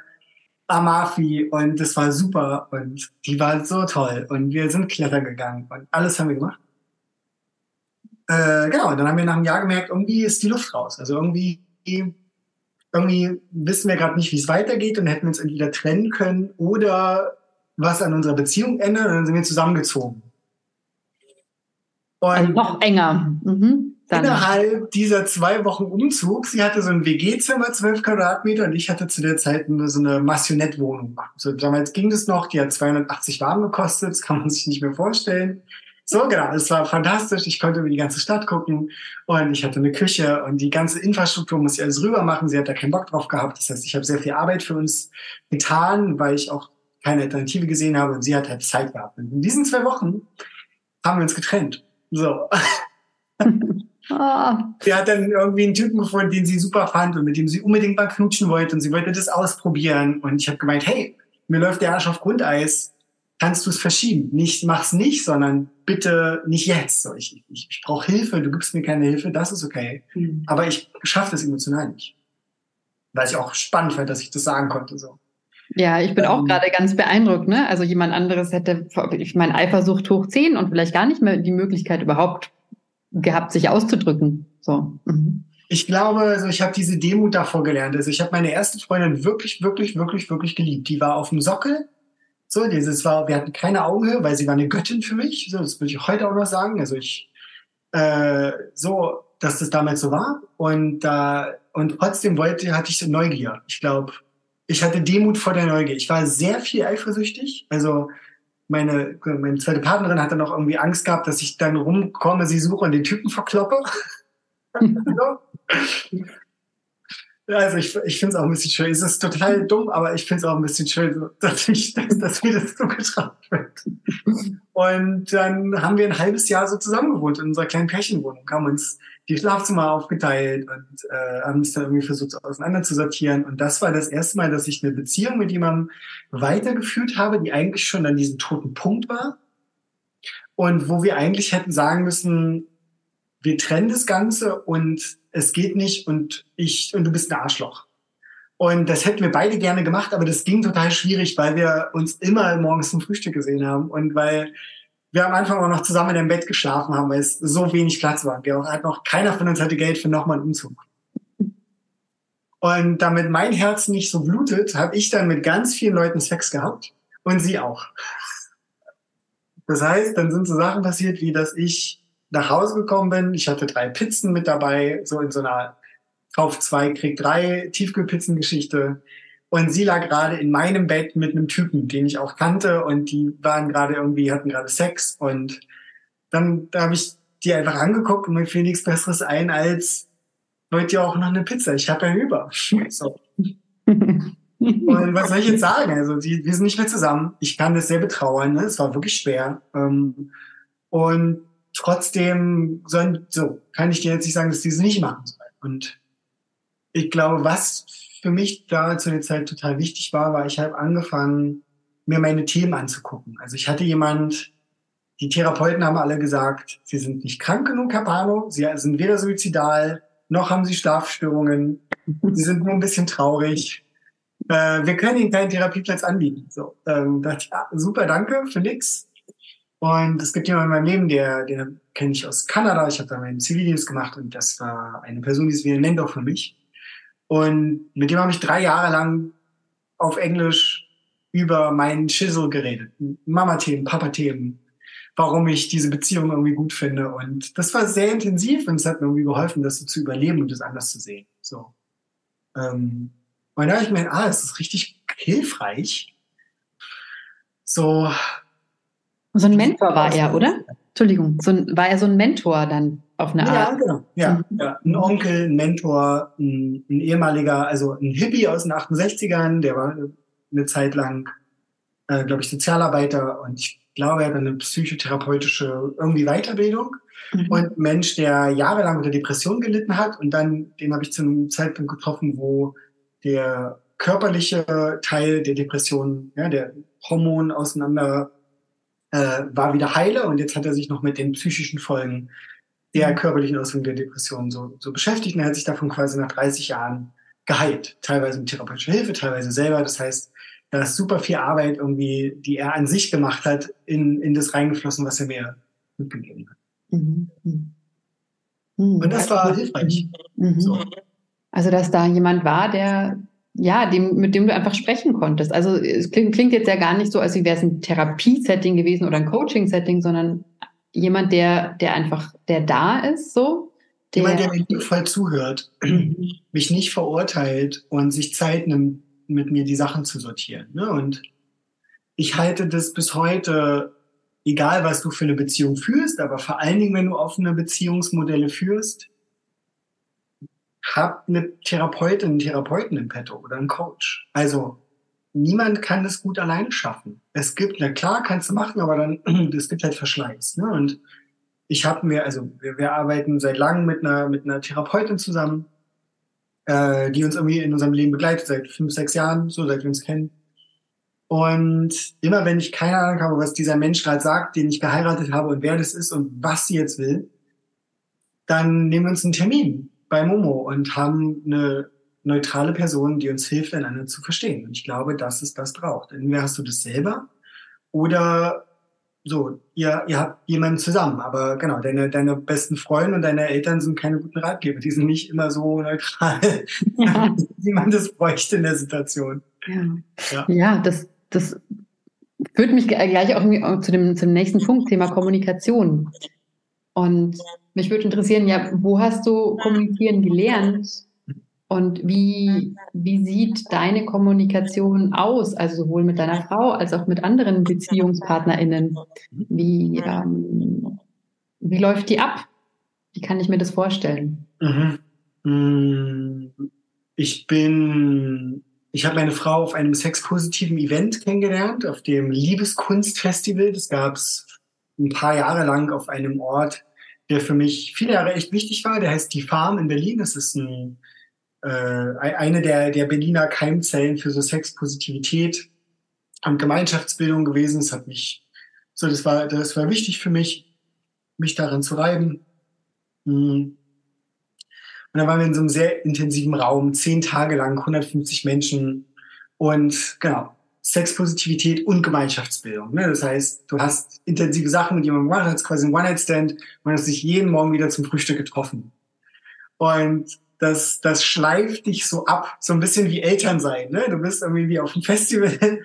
Amafi und das war super und die war so toll und wir sind klettern gegangen und alles haben wir gemacht. Äh, genau, und dann haben wir nach einem Jahr gemerkt, irgendwie ist die Luft raus. Also irgendwie, irgendwie wissen wir gerade nicht, wie es weitergeht und hätten uns entweder trennen können oder was an unserer Beziehung ändern und dann sind wir zusammengezogen. Und also noch enger. Mhm. Dann. Innerhalb dieser zwei Wochen Umzug, sie hatte so ein WG-Zimmer, zwölf Quadratmeter, und ich hatte zu der Zeit eine, so eine Massionette-Wohnung. So, damals ging das noch, die hat 280 warm gekostet, das kann man sich nicht mehr vorstellen. So, genau, es war fantastisch. Ich konnte über die ganze Stadt gucken und ich hatte eine Küche und die ganze Infrastruktur muss ich alles rüber machen. Sie hat da keinen Bock drauf gehabt. Das heißt, ich habe sehr viel Arbeit für uns getan, weil ich auch keine Alternative gesehen habe und sie hat halt Zeit gehabt. Und in diesen zwei Wochen haben wir uns getrennt. So. *laughs* Oh. Sie hat dann irgendwie einen Typen gefunden, den sie super fand und mit dem sie unbedingt mal knutschen wollte und sie wollte das ausprobieren. Und ich habe gemeint, hey, mir läuft der Arsch auf Grundeis, kannst du es verschieben? Nicht, mach's nicht, sondern bitte nicht jetzt. So, ich ich, ich brauche Hilfe, du gibst mir keine Hilfe, das ist okay. Mhm. Aber ich schaffe das emotional nicht. Weil ich auch spannend fand, dass ich das sagen konnte. So. Ja, ich bin ähm, auch gerade ganz beeindruckt. Ne? Also jemand anderes hätte, ich meine, Eifersucht hoch 10 und vielleicht gar nicht mehr die Möglichkeit überhaupt gehabt, sich auszudrücken. So. Mhm. Ich glaube, also ich habe diese Demut davor gelernt. Also ich habe meine erste Freundin wirklich, wirklich, wirklich, wirklich geliebt. Die war auf dem Sockel. So, dieses war, wir hatten keine Augenhöhe, weil sie war eine Göttin für mich. So, das würde ich heute auch noch sagen. Also ich, äh, so, dass das damals so war. Und, äh, und trotzdem wollte, hatte ich Neugier. Ich glaube, ich hatte Demut vor der Neugier. Ich war sehr viel eifersüchtig. Also meine, meine zweite Partnerin hat dann auch irgendwie Angst gehabt, dass ich dann rumkomme, sie suche und den Typen verkloppe. *laughs* Also ich, ich finde es auch ein bisschen schön. Es ist total *laughs* dumm, aber ich finde es auch ein bisschen schön, dass, ich, *laughs* dass, dass mir das zugetraut wird. Und dann haben wir ein halbes Jahr so zusammen gewohnt in unserer kleinen Pärchenwohnung, haben uns die Schlafzimmer aufgeteilt und äh, haben es dann irgendwie versucht auseinander zu sortieren. Und das war das erste Mal, dass ich eine Beziehung mit jemandem weitergeführt habe, die eigentlich schon an diesem toten Punkt war. Und wo wir eigentlich hätten sagen müssen, wir trennen das Ganze und es geht nicht und ich und du bist ein Arschloch. Und das hätten wir beide gerne gemacht, aber das ging total schwierig, weil wir uns immer morgens zum Frühstück gesehen haben und weil wir am Anfang auch noch zusammen in einem Bett geschlafen haben, weil es so wenig Platz war. Wir hatten noch keiner von uns hatte Geld für nochmal einen Umzug. Und damit mein Herz nicht so blutet, habe ich dann mit ganz vielen Leuten Sex gehabt und sie auch. Das heißt, dann sind so Sachen passiert, wie dass ich nach Hause gekommen bin. Ich hatte drei Pizzen mit dabei, so in so einer Kauf zwei, krieg drei Tiefkühlpizzen-Geschichte. Und sie lag gerade in meinem Bett mit einem Typen, den ich auch kannte, und die waren gerade irgendwie, hatten gerade Sex. Und dann da habe ich die einfach angeguckt und mir fiel nichts Besseres ein als wollt ihr auch noch eine Pizza? Ich habe ja über. *laughs* So. und was soll ich jetzt sagen? Also, die, wir sind nicht mehr zusammen. Ich kann das sehr betrauern. Ne? Es war wirklich schwer. Ähm, und trotzdem sollen, so kann ich dir jetzt nicht sagen, dass die es nicht machen sollen. Und ich glaube, was für mich da zu der Zeit total wichtig war, war, ich habe angefangen, mir meine Themen anzugucken. Also ich hatte jemand, die Therapeuten haben alle gesagt, sie sind nicht krank genug, Herr Pano, sie sind weder suizidal, noch haben sie Schlafstörungen, sie sind nur ein bisschen traurig. Äh, wir können ihnen keinen Therapieplatz anbieten. So, ähm, dachte ich, ah, super, danke für nix. Und es gibt jemanden in meinem Leben, der, den kenne ich aus Kanada. Ich habe da meinen Zivildienst gemacht und das war eine Person, die ist wie ein Mentor für mich. Und mit dem habe ich drei Jahre lang auf Englisch über meinen Schissel geredet. Mama-Themen, Papa-Themen, warum ich diese Beziehung irgendwie gut finde. Und das war sehr intensiv und es hat mir irgendwie geholfen, das so zu überleben und das anders zu sehen. So. Ähm, und da habe ich mir, ah, es ist richtig hilfreich, so so ein Mentor war er, oder? Entschuldigung, so ein, war er so ein Mentor dann auf eine Art? Ja, genau. Ja, mhm. ja. ein Onkel, ein Mentor, ein, ein, ehemaliger, also ein Hippie aus den 68ern, der war eine Zeit lang, äh, glaube ich, Sozialarbeiter und ich glaube, er hat eine psychotherapeutische irgendwie Weiterbildung. Mhm. Und ein Mensch, der jahrelang unter Depression gelitten hat und dann, den habe ich zu einem Zeitpunkt getroffen, wo der körperliche Teil der Depression, ja, der Hormon auseinander äh, war wieder heile und jetzt hat er sich noch mit den psychischen Folgen der mhm. körperlichen Auswirkungen der Depression so, so beschäftigt und er hat sich davon quasi nach 30 Jahren geheilt. Teilweise mit therapeutischer Hilfe, teilweise selber. Das heißt, da ist super viel Arbeit irgendwie, die er an sich gemacht hat, in, in das reingeflossen, was er mir mitgegeben hat. Mhm. Mhm. Und das war hilfreich. Mhm. So. Also, dass da jemand war, der ja, dem, mit dem du einfach sprechen konntest. Also es klingt, klingt jetzt ja gar nicht so, als wäre es ein Therapiesetting gewesen oder ein Coaching-Setting, sondern jemand, der, der einfach, der da ist, so. Der, jemand, der mir voll zuhört, mich nicht verurteilt und sich Zeit nimmt, mit mir die Sachen zu sortieren. Ne? Und ich halte das bis heute, egal was du für eine Beziehung führst, aber vor allen Dingen, wenn du offene Beziehungsmodelle führst, hab eine Therapeutin, einen Therapeuten im Petto oder einen Coach. Also niemand kann das gut alleine schaffen. Es gibt, na klar, kannst du machen, aber dann *clears throat* es gibt halt Verschleiß. Ne? Und ich habe mir, also wir, wir, arbeiten seit langem mit einer mit einer Therapeutin zusammen, äh, die uns irgendwie in unserem Leben begleitet seit fünf, sechs Jahren, so seit wir uns kennen. Und immer wenn ich keine Ahnung habe, was dieser Mensch gerade sagt, den ich geheiratet habe und wer das ist und was sie jetzt will, dann nehmen wir uns einen Termin bei Momo und haben eine neutrale Person, die uns hilft, einander zu verstehen. Und ich glaube, dass es das braucht. Entweder hast du das selber oder so, ihr, ihr habt jemanden zusammen. Aber genau, deine, deine besten Freunde und deine Eltern sind keine guten Ratgeber. Die sind nicht immer so neutral, ja. *laughs* wie man das bräuchte in der Situation. Ja, ja. ja das, das führt mich gleich auch zu dem, zum nächsten Punkt, Thema Kommunikation. Und mich würde interessieren, ja, wo hast du kommunizieren gelernt und wie, wie sieht deine Kommunikation aus, also sowohl mit deiner Frau als auch mit anderen BeziehungspartnerInnen? Wie, ähm, wie läuft die ab? Wie kann ich mir das vorstellen? Mhm. Mm, ich bin, ich habe meine Frau auf einem sexpositiven Event kennengelernt, auf dem Liebeskunstfestival. Das gab es ein paar Jahre lang auf einem Ort, der für mich viele Jahre echt wichtig war. Der heißt Die Farm in Berlin. Das ist ein, äh, eine der, der Berliner Keimzellen für so Sexpositivität und Gemeinschaftsbildung gewesen. Das hat mich, so, das war, das war wichtig für mich, mich daran zu reiben. Mhm. Und dann waren wir in so einem sehr intensiven Raum, zehn Tage lang, 150 Menschen. Und genau, Sexpositivität und Gemeinschaftsbildung. Ne? Das heißt, du hast intensive Sachen mit jemandem gemacht, hast quasi ein One-Night-Stand und hast dich jeden Morgen wieder zum Frühstück getroffen. Und das, das schleift dich so ab, so ein bisschen wie Eltern sein. Ne? Du bist irgendwie wie auf einem Festival. *laughs*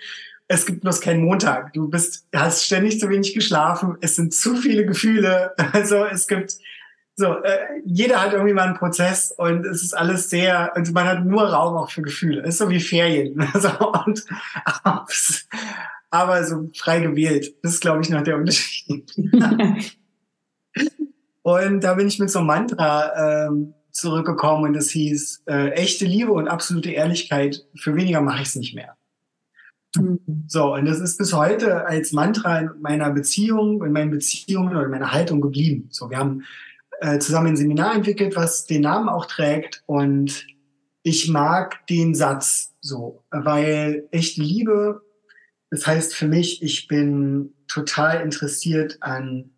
Es gibt bloß keinen Montag. Du bist, hast ständig zu wenig geschlafen. Es sind zu viele Gefühle. *laughs* Also es gibt so, äh, jeder hat irgendwie mal einen Prozess und es ist alles sehr, und man hat nur Raum auch für Gefühle. Es ist so wie Ferien. *laughs* Also, und, aber so frei gewählt. Das ist, glaube ich, noch der Unterschied. *laughs* und da bin ich mit so einem Mantra ähm, zurückgekommen und das hieß, äh, echte Liebe und absolute Ehrlichkeit, für weniger mache ich es nicht mehr. Mhm. So, und das ist bis heute als Mantra in meiner Beziehung, in meinen Beziehungen oder in meiner Haltung geblieben. So, wir haben äh, zusammen ein Seminar entwickelt, was den Namen auch trägt. Und ich mag den Satz so, weil echte Liebe, das heißt für mich, ich bin total interessiert an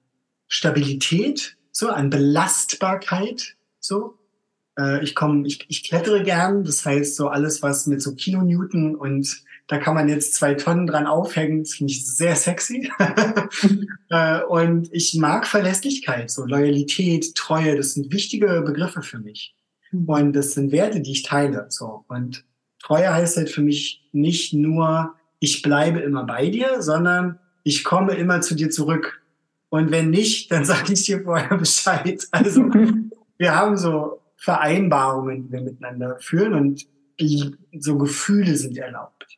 Stabilität, so an Belastbarkeit, so. Äh, ich komme, ich, ich klettere gern, das heißt so alles, was mit so Kilonewton und da kann man jetzt zwei Tonnen dran aufhängen. Das finde ich sehr sexy. *laughs* Äh, und ich mag Verlässlichkeit, so Loyalität, Treue. Das sind wichtige Begriffe für mich. Mhm. Und das sind Werte, die ich teile. So. Und Treue heißt halt für mich nicht nur, ich bleibe immer bei dir, sondern ich komme immer zu dir zurück. Und wenn nicht, dann *laughs* sage ich dir vorher Bescheid. Also *laughs* wir haben so Vereinbarungen, die wir miteinander führen und so Gefühle sind erlaubt.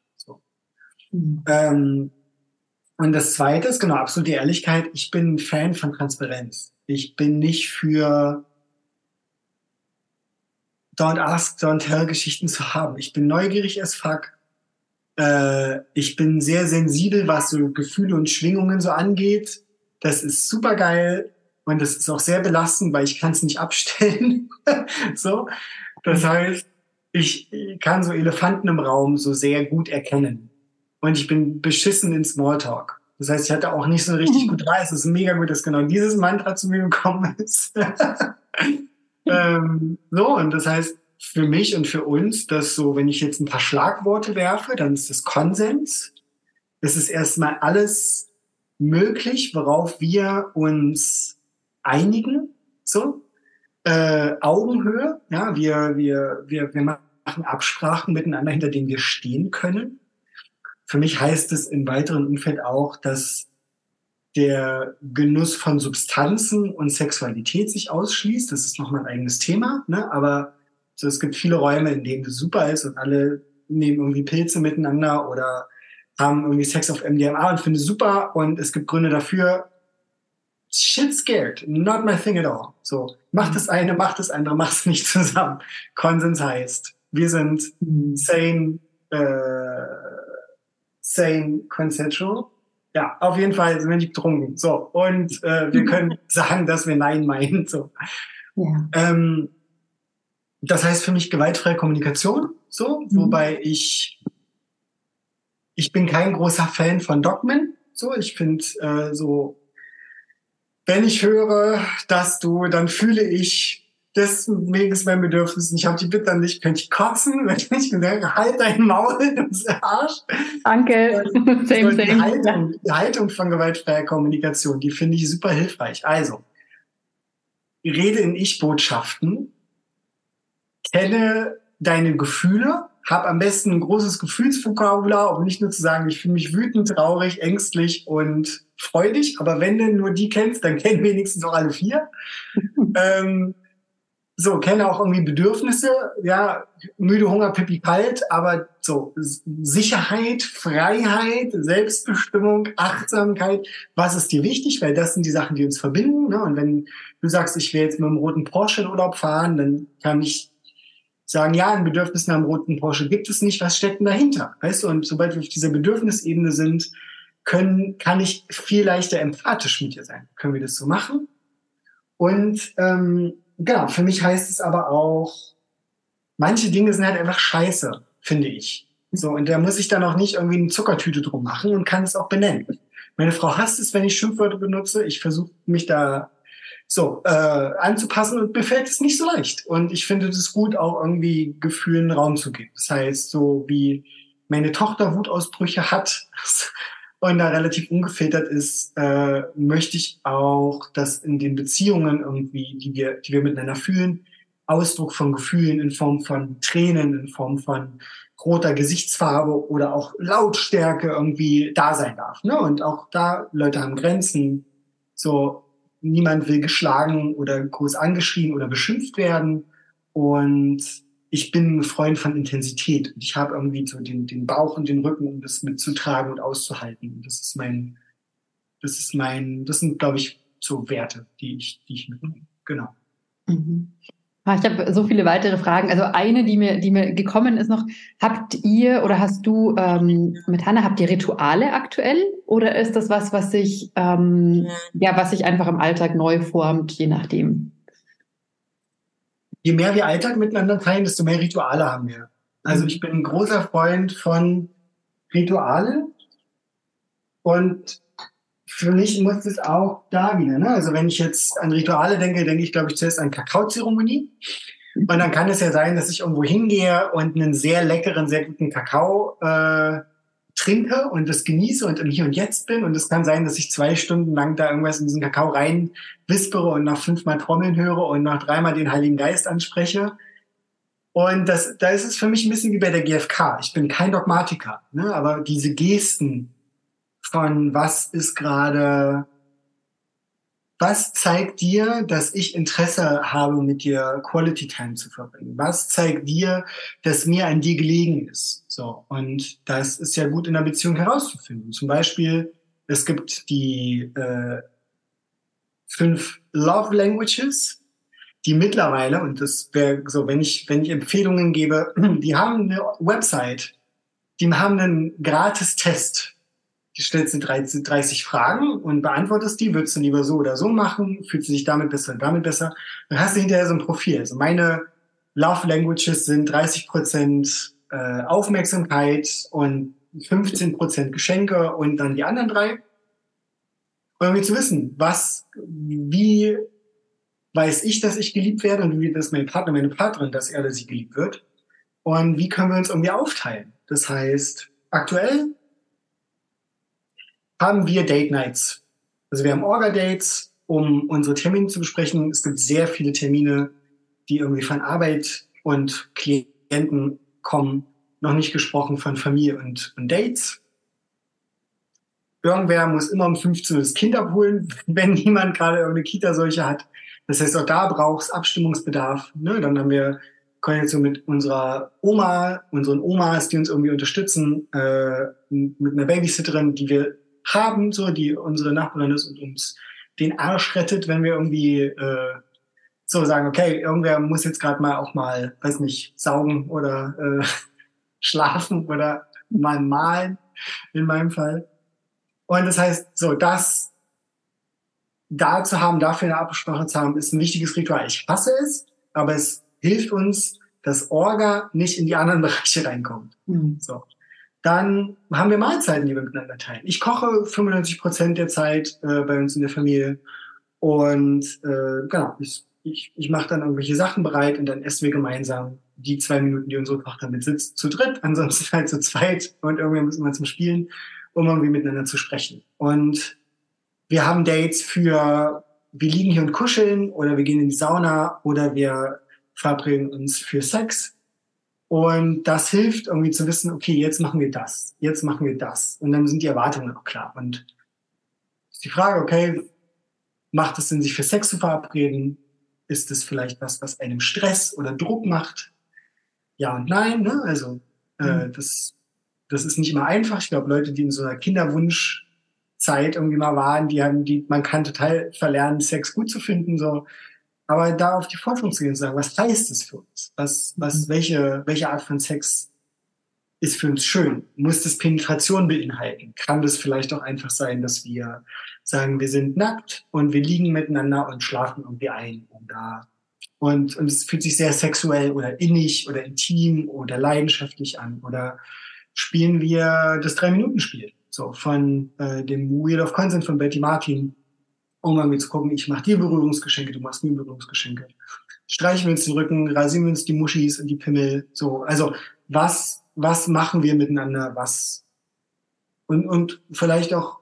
Mhm. Ähm, und das Zweite ist, genau, absolute Ehrlichkeit. Ich bin ein Fan von Transparenz. Ich bin nicht für Don't Ask, Don't Tell Geschichten zu haben. Ich bin neugierig as fuck. Äh, ich bin sehr sensibel, was so Gefühle und Schwingungen so angeht. Das ist super geil und das ist auch sehr belastend, weil ich kann es nicht abstellen. *laughs* so, das heißt, ich kann so Elefanten im Raum so sehr gut erkennen und ich bin beschissen in Smalltalk. Das heißt, ich hatte auch nicht so richtig gut Reis. Es ist mega gut, dass genau dieses Mantra zu mir gekommen ist. *laughs* ähm, so, und das heißt für mich und für uns, dass so, wenn ich jetzt ein paar Schlagworte werfe, dann ist das Konsens. Es ist erstmal alles möglich, worauf wir uns einigen. So, äh, Augenhöhe. Ja, wir, wir, wir, wir machen Absprachen miteinander, hinter denen wir stehen können. Für mich heißt es im weiteren Umfeld auch, dass der Genuss von Substanzen und Sexualität sich ausschließt. Das ist nochmal ein eigenes Thema, ne? aber so, es gibt viele Räume, in denen das super ist und alle nehmen irgendwie Pilze miteinander oder haben irgendwie Sex auf MDMA und finden es super und es gibt Gründe dafür. Shit scared, not my thing at all. So, macht das eine, macht das andere, macht es nicht zusammen. Konsens heißt, wir sind mhm. sane, äh, sane, consensual. Ja, auf jeden Fall sind wir nicht betrunken. So, und äh, wir *laughs* können sagen, dass wir Nein meinen. So. Ja. Ähm, das heißt für mich gewaltfreie Kommunikation, so, mhm. wobei ich ich bin kein großer Fan von Dogmen. So, ich finde äh, so, wenn ich höre, dass du, dann fühle ich deswegen ist mein Bedürfnis. Ich habe die Bitte an dich, könnte ich kotzen, *laughs* wenn ich denke, halt dein Maul, du Arsch. Danke. same, *laughs* same. Die, Haltung, die Haltung von gewaltfreier Kommunikation, die finde ich super hilfreich. Also, rede in Ich-Botschaften, kenne deine Gefühle Hab am besten ein großes Gefühlsvokabular, um nicht nur zu sagen, ich fühle mich wütend, traurig, ängstlich und freudig. Aber wenn du nur die kennst, dann kennen wenigstens auch alle vier. *laughs* ähm, so, kenne auch irgendwie Bedürfnisse, ja, müde, Hunger, Pipi, kalt, aber so Sicherheit, Freiheit, Selbstbestimmung, Achtsamkeit, was ist dir wichtig? Weil das sind die Sachen, die uns verbinden. Ne? Und wenn du sagst, ich will jetzt mit dem roten Porsche in Urlaub fahren, dann kann ich sagen, ja, ein Bedürfnis nach einem roten Porsche gibt es nicht, was steckt denn dahinter? Weißt du, und sobald wir auf dieser Bedürfnisebene sind, können, kann ich viel leichter empathisch mit dir sein. Können wir das so machen? Und ähm, genau, für mich heißt es aber auch, manche Dinge sind halt einfach scheiße, finde ich. So, und da muss ich dann auch nicht irgendwie eine Zuckertüte drum machen und kann es auch benennen. Meine Frau hasst es, wenn ich Schimpfwörter benutze. Ich versuche mich da so äh, anzupassen und mir fällt es nicht so leicht. Und ich finde es gut, auch irgendwie Gefühlen Raum zu geben. Das heißt, so wie meine Tochter Wutausbrüche hat *laughs* und da relativ ungefiltert ist, äh, möchte ich auch, dass in den Beziehungen irgendwie, die wir, die wir miteinander fühlen, Ausdruck von Gefühlen in Form von Tränen, in Form von roter Gesichtsfarbe oder auch Lautstärke irgendwie da sein darf. Ne? Und auch da, Leute haben Grenzen. So, niemand will geschlagen oder groß angeschrien oder beschimpft werden. Und ich bin ein Freund von Intensität. Ich habe irgendwie so den, den Bauch und den Rücken, um das mitzutragen und auszuhalten. Das ist mein, das ist mein, das sind, glaube ich, so Werte, die ich, die ich mitnehme. Genau. Mhm. Ah, ich habe so viele weitere Fragen. Also eine, die mir, die mir gekommen ist noch, habt ihr oder hast du ähm, mit Hanna, habt ihr Rituale aktuell? Oder ist das was, was sich, ähm, ja, was sich einfach im Alltag neu formt, je nachdem? Je mehr wir Alltag miteinander teilen, desto mehr Rituale haben wir. Also ich bin ein großer Freund von Ritualen und für mich muss es auch da wieder. Ne? Also wenn ich jetzt an Rituale denke, denke ich, glaube ich, zuerst an Kakaozeremonie. Und dann kann es ja sein, dass ich irgendwo hingehe und einen sehr leckeren, sehr guten Kakao äh, trinke und das genieße und im Hier und Jetzt bin. Und es kann sein, dass ich zwei Stunden lang da irgendwas in diesen Kakao rein wispere und nach fünfmal Trommeln höre und nach dreimal den Heiligen Geist anspreche. Und das, da ist es für mich ein bisschen wie bei der GfK. Ich bin kein Dogmatiker, ne? aber diese Gesten von was ist gerade was zeigt dir, dass ich Interesse habe, mit dir Quality Time zu verbringen? Was zeigt dir, dass mir an dir gelegen ist? So. Und das ist ja gut in der Beziehung herauszufinden. Zum Beispiel, es gibt die äh, fünf Love Languages, die mittlerweile, und das wäre so, wenn ich, wenn ich Empfehlungen gebe, *clears throat* die haben eine Website, die haben einen gratis Test stellst du 30 Fragen und beantwortest die, würdest du lieber so oder so machen, fühlst du dich damit besser, damit besser, dann hast du hinterher so ein Profil. Also meine Love Languages sind 30 Prozent äh, Aufmerksamkeit und 15 Prozent Geschenke und dann die anderen drei. Und irgendwie zu wissen, was, wie weiß ich, dass ich geliebt werde und wie das mein Partner, meine Partnerin, dass er oder sie geliebt wird. Und wie können wir uns irgendwie aufteilen? Das heißt, aktuell haben wir Date Nights. Also wir haben Orga-Dates, um unsere Termine zu besprechen. Es gibt sehr viele Termine, die irgendwie von Arbeit und Klienten kommen, noch nicht gesprochen von Familie und, und Dates. Irgendwer muss immer um 15 Uhr das Kind abholen, *laughs* wenn jemand gerade irgendeine Kita-Seuche hat. Das heißt, auch da braucht es Abstimmungsbedarf. Ne? Dann haben wir Koordination mit unserer Oma, unseren Omas, die uns irgendwie unterstützen, äh, mit einer Babysitterin, die wir haben, so die unsere Nachbarin ist und uns den Arsch rettet, wenn wir irgendwie äh, so sagen, okay, irgendwer muss jetzt gerade mal auch mal, weiß nicht, saugen oder äh, *laughs* schlafen oder mal malen, in meinem Fall. Und das heißt, so das da zu haben, dafür eine Absprache zu haben, ist ein wichtiges Ritual. Ich hasse es, aber es hilft uns, dass Orga nicht in die anderen *laughs* Bereiche reinkommt. Mhm. So. Dann haben wir Mahlzeiten, die wir miteinander teilen. Ich koche 95 Prozent der Zeit äh, bei uns in der Familie. Und äh, genau, ich, ich, ich mache dann irgendwelche Sachen bereit und dann essen wir gemeinsam die zwei Minuten, die unsere Tochter mit sitzt, zu dritt, *laughs* ansonsten halt zu zweit und irgendwie müssen wir zum Spielen, um irgendwie miteinander zu sprechen. Und wir haben Dates für, wir liegen hier und kuscheln oder wir gehen in die Sauna oder wir verabreden uns für Sex Und das hilft irgendwie zu wissen, okay, jetzt machen wir das, jetzt machen wir das. Und dann sind die Erwartungen auch klar. Und ist die Frage, okay, macht es Sinn, sich für Sex zu verabreden? Ist es vielleicht was, was einem Stress oder Druck macht? Ja und nein, ne? Also äh, mhm. das, das ist nicht immer einfach. Ich glaube, Leute, die in so einer Kinderwunschzeit irgendwie mal waren, die haben, die, man kann total verlernen, Sex gut zu finden, so. Aber da auf die Forschung zu gehen und sagen, was heißt das für uns? Was, was, mhm. welche, welche Art von Sex ist für uns schön? Muss das Penetration beinhalten? Kann das vielleicht auch einfach sein, dass wir sagen, wir sind nackt und wir liegen miteinander und schlafen irgendwie ein oder und, und es fühlt sich sehr sexuell oder innig oder intim oder leidenschaftlich an oder spielen wir das Drei-Minuten-Spiel so von äh, dem Wheel of Consent von Betty Martin, um mal zu gucken, ich mache dir Berührungsgeschenke, du machst mir Berührungsgeschenke. Streichen wir uns den Rücken, rasieren wir uns die Muschis und die Pimmel, so. Also, was, was machen wir miteinander, was, und, und vielleicht auch,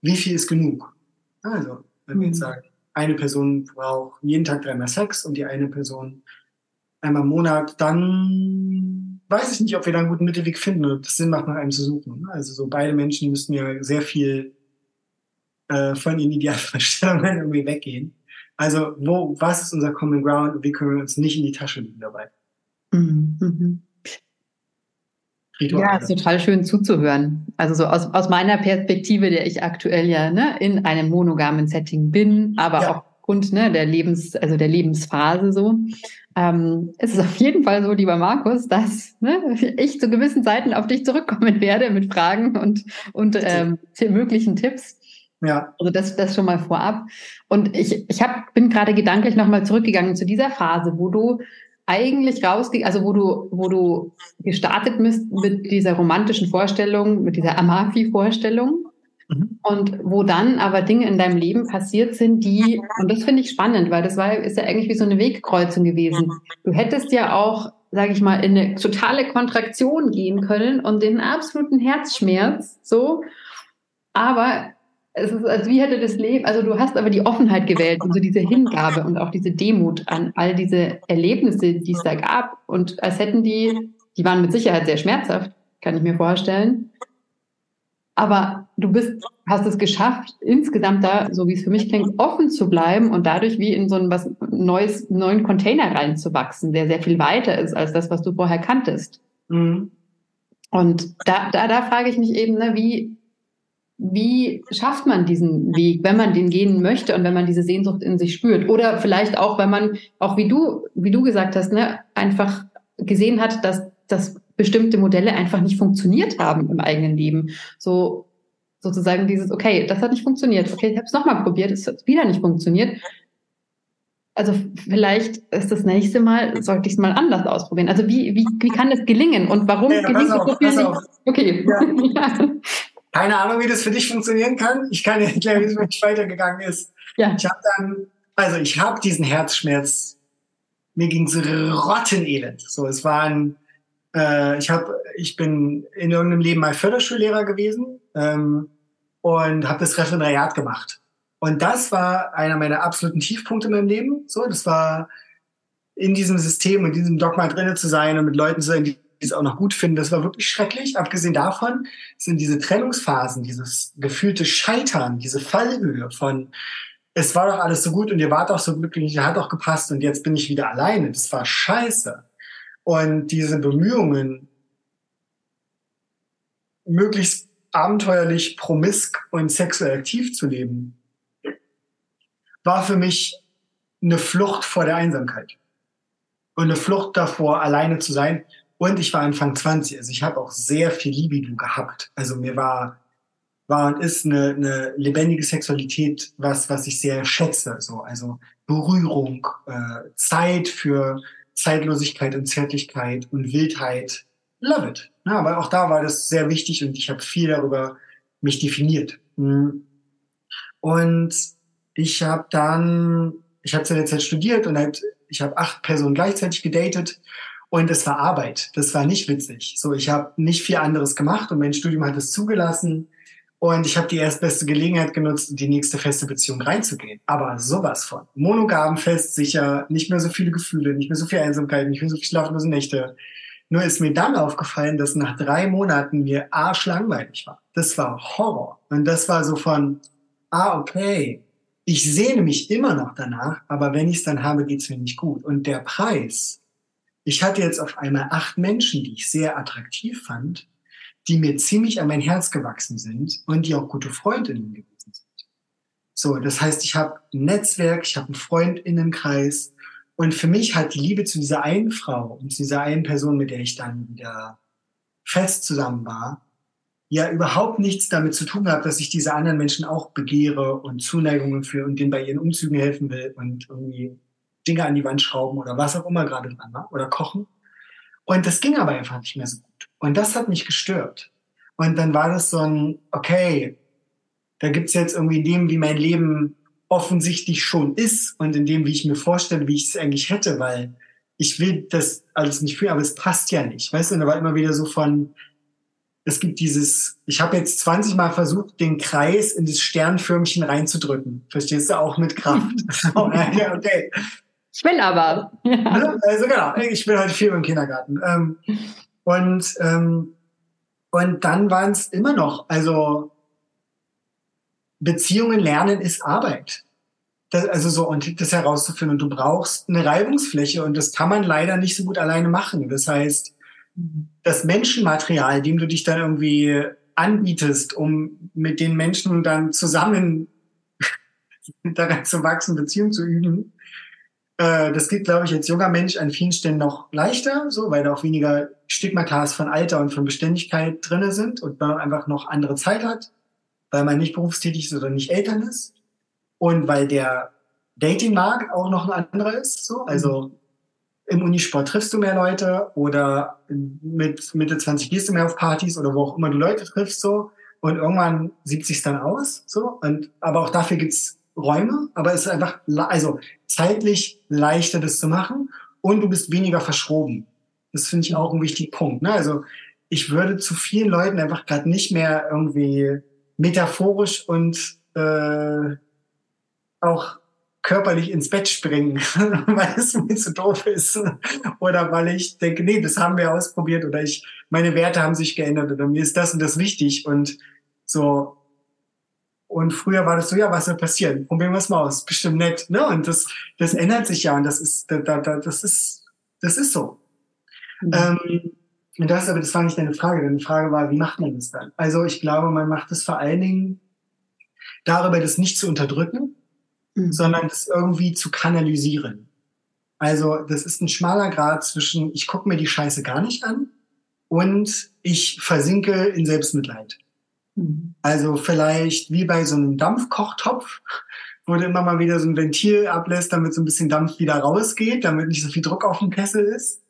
wie viel ist genug? Also, wenn wir jetzt mhm. sagen, eine Person braucht jeden Tag dreimal Sex und die eine Person einmal im Monat, dann weiß ich nicht, ob wir da einen guten Mittelweg finden und es Sinn macht, nach einem zu suchen. Also so beide Menschen müssten ja sehr viel äh, von ihren Idealvorstellungen *laughs* irgendwie weggehen. Also wo, was ist unser Common Ground und wie können wir uns nicht in die Tasche liegen dabei? Mhm. Mhm. Ja, ist total schön zuzuhören. Also so aus, aus meiner Perspektive, der ich aktuell ja ne, in einem monogamen Setting bin, aber ja. auch aufgrund ne, der Lebens, also der Lebensphase so, ähm, ist es auf jeden Fall so, lieber Markus, dass ne, ich zu gewissen Zeiten auf dich zurückkommen *laughs* werde mit Fragen und, und ähm, möglichen Tipps. Ja. Also das, das schon mal vorab. Und ich, ich hab, bin gerade gedanklich nochmal zurückgegangen zu dieser Phase, wo du eigentlich rausge, also wo du, wo du gestartet bist mit dieser romantischen Vorstellung, mit dieser Amafi-Vorstellung. Mhm. Und wo dann aber Dinge in deinem Leben passiert sind, die, und das finde ich spannend, weil das war, ist ja eigentlich wie so eine Wegkreuzung gewesen. Du hättest ja auch, sage ich mal, in eine totale Kontraktion gehen können und den absoluten Herzschmerz, so. Aber es ist, als wie hätte das Leben, also du hast aber die Offenheit gewählt und so diese Hingabe und auch diese Demut an all diese Erlebnisse, die es da gab. Und als hätten die, die waren mit Sicherheit sehr schmerzhaft, kann ich mir vorstellen. Aber du bist, hast es geschafft, insgesamt da, so wie es für mich klingt, offen zu bleiben und dadurch wie in so ein was neues, neuen Container reinzuwachsen, der sehr viel weiter ist als das, was du vorher kanntest. Mhm. Und da, da, da frage ich mich eben, ne, wie, wie schafft man diesen Weg, wenn man den gehen möchte und wenn man diese Sehnsucht in sich spürt? Oder vielleicht auch, wenn man, auch wie du, wie du gesagt hast, ne, einfach gesehen hat, dass, dass bestimmte Modelle einfach nicht funktioniert haben im eigenen Leben. So sozusagen dieses, okay, das hat nicht funktioniert, okay, ich habe es nochmal probiert, es hat wieder nicht funktioniert. Also vielleicht ist das nächste Mal, sollte ich es mal anders ausprobieren. Also wie, wie, wie kann das gelingen und warum ja, gelingt es so viel nicht? Okay. Ja. *laughs* Keine Ahnung, wie das für dich funktionieren kann. Ich kann dir erklären, wie es für mich weitergegangen ist. Ja. Ich habe dann, also ich habe diesen Herzschmerz. Mir ging's rottenelend. So, es waren, äh, ich habe, ich bin in irgendeinem Leben mal Förderschullehrer gewesen ähm, und habe das Referendariat gemacht. Und das war einer meiner absoluten Tiefpunkte in meinem Leben. So, das war in diesem System und diesem Dogma drinnen zu sein und mit Leuten zu sein, die es auch noch gut finden. Das war wirklich schrecklich. Abgesehen davon sind diese Trennungsphasen, dieses gefühlte Scheitern, diese Fallhöhe von es war doch alles so gut und ihr wart auch so glücklich, hat auch gepasst und jetzt bin ich wieder alleine. Das war scheiße. Und diese Bemühungen, möglichst abenteuerlich, promisk und sexuell aktiv zu leben, war für mich eine Flucht vor der Einsamkeit. Und eine Flucht davor, alleine zu sein. Und ich war Anfang 20, also ich habe auch sehr viel Libido gehabt. Also mir war, war und ist eine, eine lebendige Sexualität was, was ich sehr schätze. So, also Berührung, äh, Zeit für Zeitlosigkeit und Zärtlichkeit und Wildheit. Love it. Ja, aber auch da war das sehr wichtig und ich habe viel darüber mich definiert. Mhm. Und ich habe dann, ich habe zu der Zeit studiert und halt, ich habe acht Personen gleichzeitig gedatet und es war Arbeit. Das war nicht witzig. So, ich habe nicht viel anderes gemacht und mein Studium hat es zugelassen. Und ich habe die erstbeste Gelegenheit genutzt, in die nächste feste Beziehung reinzugehen. Aber sowas von. Monogam, fest, sicher, nicht mehr so viele Gefühle, nicht mehr so viel Einsamkeit, nicht mehr so viel schlaflose Nächte. Nur ist mir dann aufgefallen, dass nach drei Monaten mir arschlangweilig war. Das war Horror. Und das war so von, ah, okay, ich sehne mich immer noch danach, aber wenn ich es dann habe, geht's mir nicht gut. Und der Preis, ich hatte jetzt auf einmal acht Menschen, die ich sehr attraktiv fand, die mir ziemlich an mein Herz gewachsen sind und die auch gute Freundinnen gewesen sind. So, das heißt, ich habe ein Netzwerk, ich habe einen Freundinnenkreis, und für mich hat die Liebe zu dieser einen Frau und zu dieser einen Person, mit der ich dann wieder fest zusammen war, ja überhaupt nichts damit zu tun gehabt, dass ich diese anderen Menschen auch begehre und Zuneigungen für und denen bei ihren Umzügen helfen will und irgendwie Dinge an die Wand schrauben oder was auch immer gerade dran war oder kochen. Und das ging aber einfach nicht mehr so gut. Und das hat mich gestört. Und dann war das so ein, okay, da gibt's jetzt irgendwie in dem, wie mein Leben offensichtlich schon ist und in dem, wie ich mir vorstelle, wie ich es eigentlich hätte, weil ich will das alles nicht fühlen, aber es passt ja nicht. Weißt du, und da war immer wieder so von, es gibt dieses, ich habe jetzt 20 Mal versucht, den Kreis in das Sternförmchen reinzudrücken. Verstehst du? Auch mit Kraft. ja, *laughs* *laughs* okay. Ich will aber. Ja. Ne? Also genau, ich bin halt viel im Kindergarten. Ähm, und, ähm, und dann waren es immer noch, also Beziehungen lernen ist Arbeit. Das, also so, und das herauszufinden. Und du brauchst eine Reibungsfläche und das kann man leider nicht so gut alleine machen. Das heißt, das Menschenmaterial, dem du dich dann irgendwie anbietest, um mit den Menschen dann zusammen *laughs* daran zu wachsen, Beziehung zu üben, äh, das geht, glaube ich, als junger Mensch an vielen Stellen noch leichter, so, weil da auch weniger Stigmatas von Alter und von Beständigkeit drinne sind und man einfach noch andere Zeit hat weil man nicht berufstätig ist oder nicht Eltern ist und weil der Datingmarkt auch noch ein anderer ist. So. Also im Unisport triffst du mehr Leute oder mit Mitte 20 gehst du mehr auf Partys oder wo auch immer du Leute triffst so und irgendwann sieht sich's dann aus so und aber auch dafür gibt's Räume, aber es ist einfach also zeitlich leichter das zu machen und du bist weniger verschroben. Das finde ich auch ein wichtiger Punkt. Ne? Also ich würde zu vielen Leuten einfach gerade nicht mehr irgendwie metaphorisch und äh, auch körperlich ins Bett springen, *laughs* weil es mir zu doof ist. Oder weil ich denke, nee, das haben wir ausprobiert oder ich, meine Werte haben sich geändert oder mir ist das und das wichtig und so. Und früher war das so, ja, was soll passieren? Probieren wir es mal aus. Bestimmt nett, ne? Und das, das ändert sich ja und das ist, da, da, das ist, das ist so. Mhm. Ähm, und das, aber das war nicht deine Frage. Deine Frage war, wie macht man das dann? Also ich glaube, man macht es vor allen Dingen darüber, das nicht zu unterdrücken, mhm. sondern das irgendwie zu kanalisieren. Also das ist ein schmaler Grad zwischen, ich gucke mir die Scheiße gar nicht an und ich versinke in Selbstmitleid. Mhm. Also vielleicht wie bei so einem Dampfkochtopf, wo du immer mal wieder so ein Ventil ablässt, damit so ein bisschen Dampf wieder rausgeht, damit nicht so viel Druck auf dem Kessel ist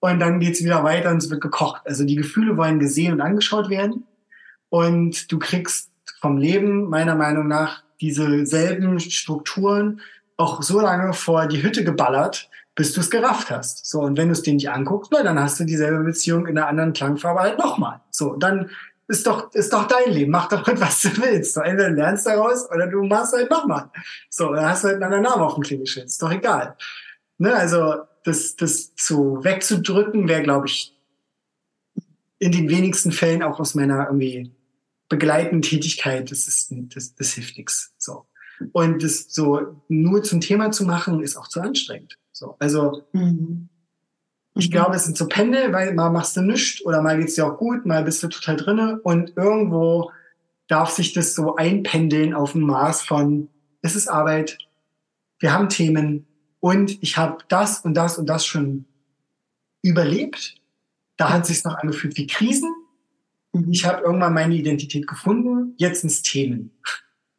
und dann geht's wieder weiter und es wird gekocht. Also die Gefühle wollen gesehen und angeschaut werden und du kriegst vom Leben meiner Meinung nach diese selben Strukturen auch so lange vor die Hütte geballert, bis du es gerafft hast. So, und wenn du es dir nicht anguckst, na, dann hast du dieselbe Beziehung in einer anderen Klangfarbe halt nochmal. So, dann ist doch, ist doch dein Leben. Mach doch was du willst. So, entweder lernst daraus oder du machst halt nochmal. So, dann hast du halt einen anderen Namen auf dem Klingelschild. Ist doch egal. Ne, also, das, das zu wegzudrücken, wäre, glaube ich, in den wenigsten Fällen auch aus meiner irgendwie begleitenden Tätigkeit, das ist, das, das hilft nichts. So. Und das so nur zum Thema zu machen, ist auch zu anstrengend. So. Also, mhm. Ich mhm. glaube, es sind so Pendel, weil mal machst du nichts oder mal geht's dir auch gut, mal bist du total drinne und irgendwo darf sich das so einpendeln auf ein Maß von, es ist Arbeit, wir haben Themen, und ich habe das und das und das schon überlebt. Da hat es sich noch angefühlt wie Krisen. Mhm. Ich habe irgendwann meine Identität gefunden. Jetzt sind es Themen.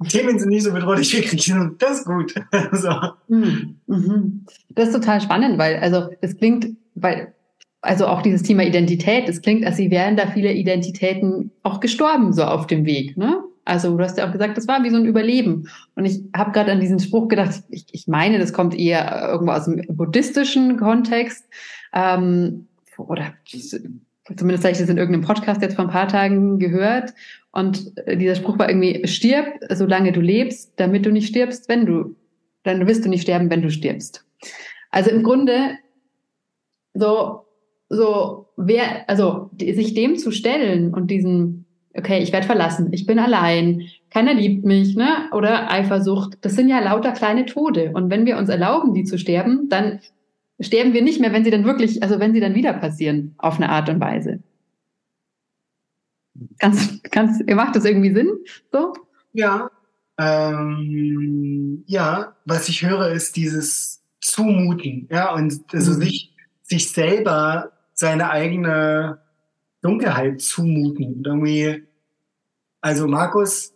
Themen sind nicht so bedrohlich wie Krisen. Das ist gut. *laughs* so. Mhm. Das ist total spannend, weil also es klingt, weil also auch dieses Thema Identität, es klingt, als sie wären da viele Identitäten auch gestorben so auf dem Weg, ne? Also du hast ja auch gesagt, das war wie so ein Überleben. Und ich habe gerade an diesen Spruch gedacht, ich, ich meine, das kommt eher irgendwo aus dem buddhistischen Kontext. Ähm, oder zumindest habe ich das in irgendeinem Podcast jetzt vor ein paar Tagen gehört. Und äh, dieser Spruch war irgendwie, stirb, solange du lebst, damit du nicht stirbst, wenn du, dann wirst du nicht sterben, wenn du stirbst. Also im Grunde so, so wer, also sich dem zu stellen und diesen, okay, ich werde verlassen, ich bin allein, keiner liebt mich, ne? Oder Eifersucht, das sind ja lauter kleine Tode. Und wenn wir uns erlauben, die zu sterben, dann sterben wir nicht mehr, wenn sie dann wirklich, also wenn sie dann wieder passieren, auf eine Art und Weise. Ganz, ganz, macht das irgendwie Sinn? So? Ja. Ähm, ja, was ich höre, ist dieses Zumuten, ja, und also mhm. sich, sich selber seine eigene Dunkelheit zumuten. Und irgendwie, also Markus,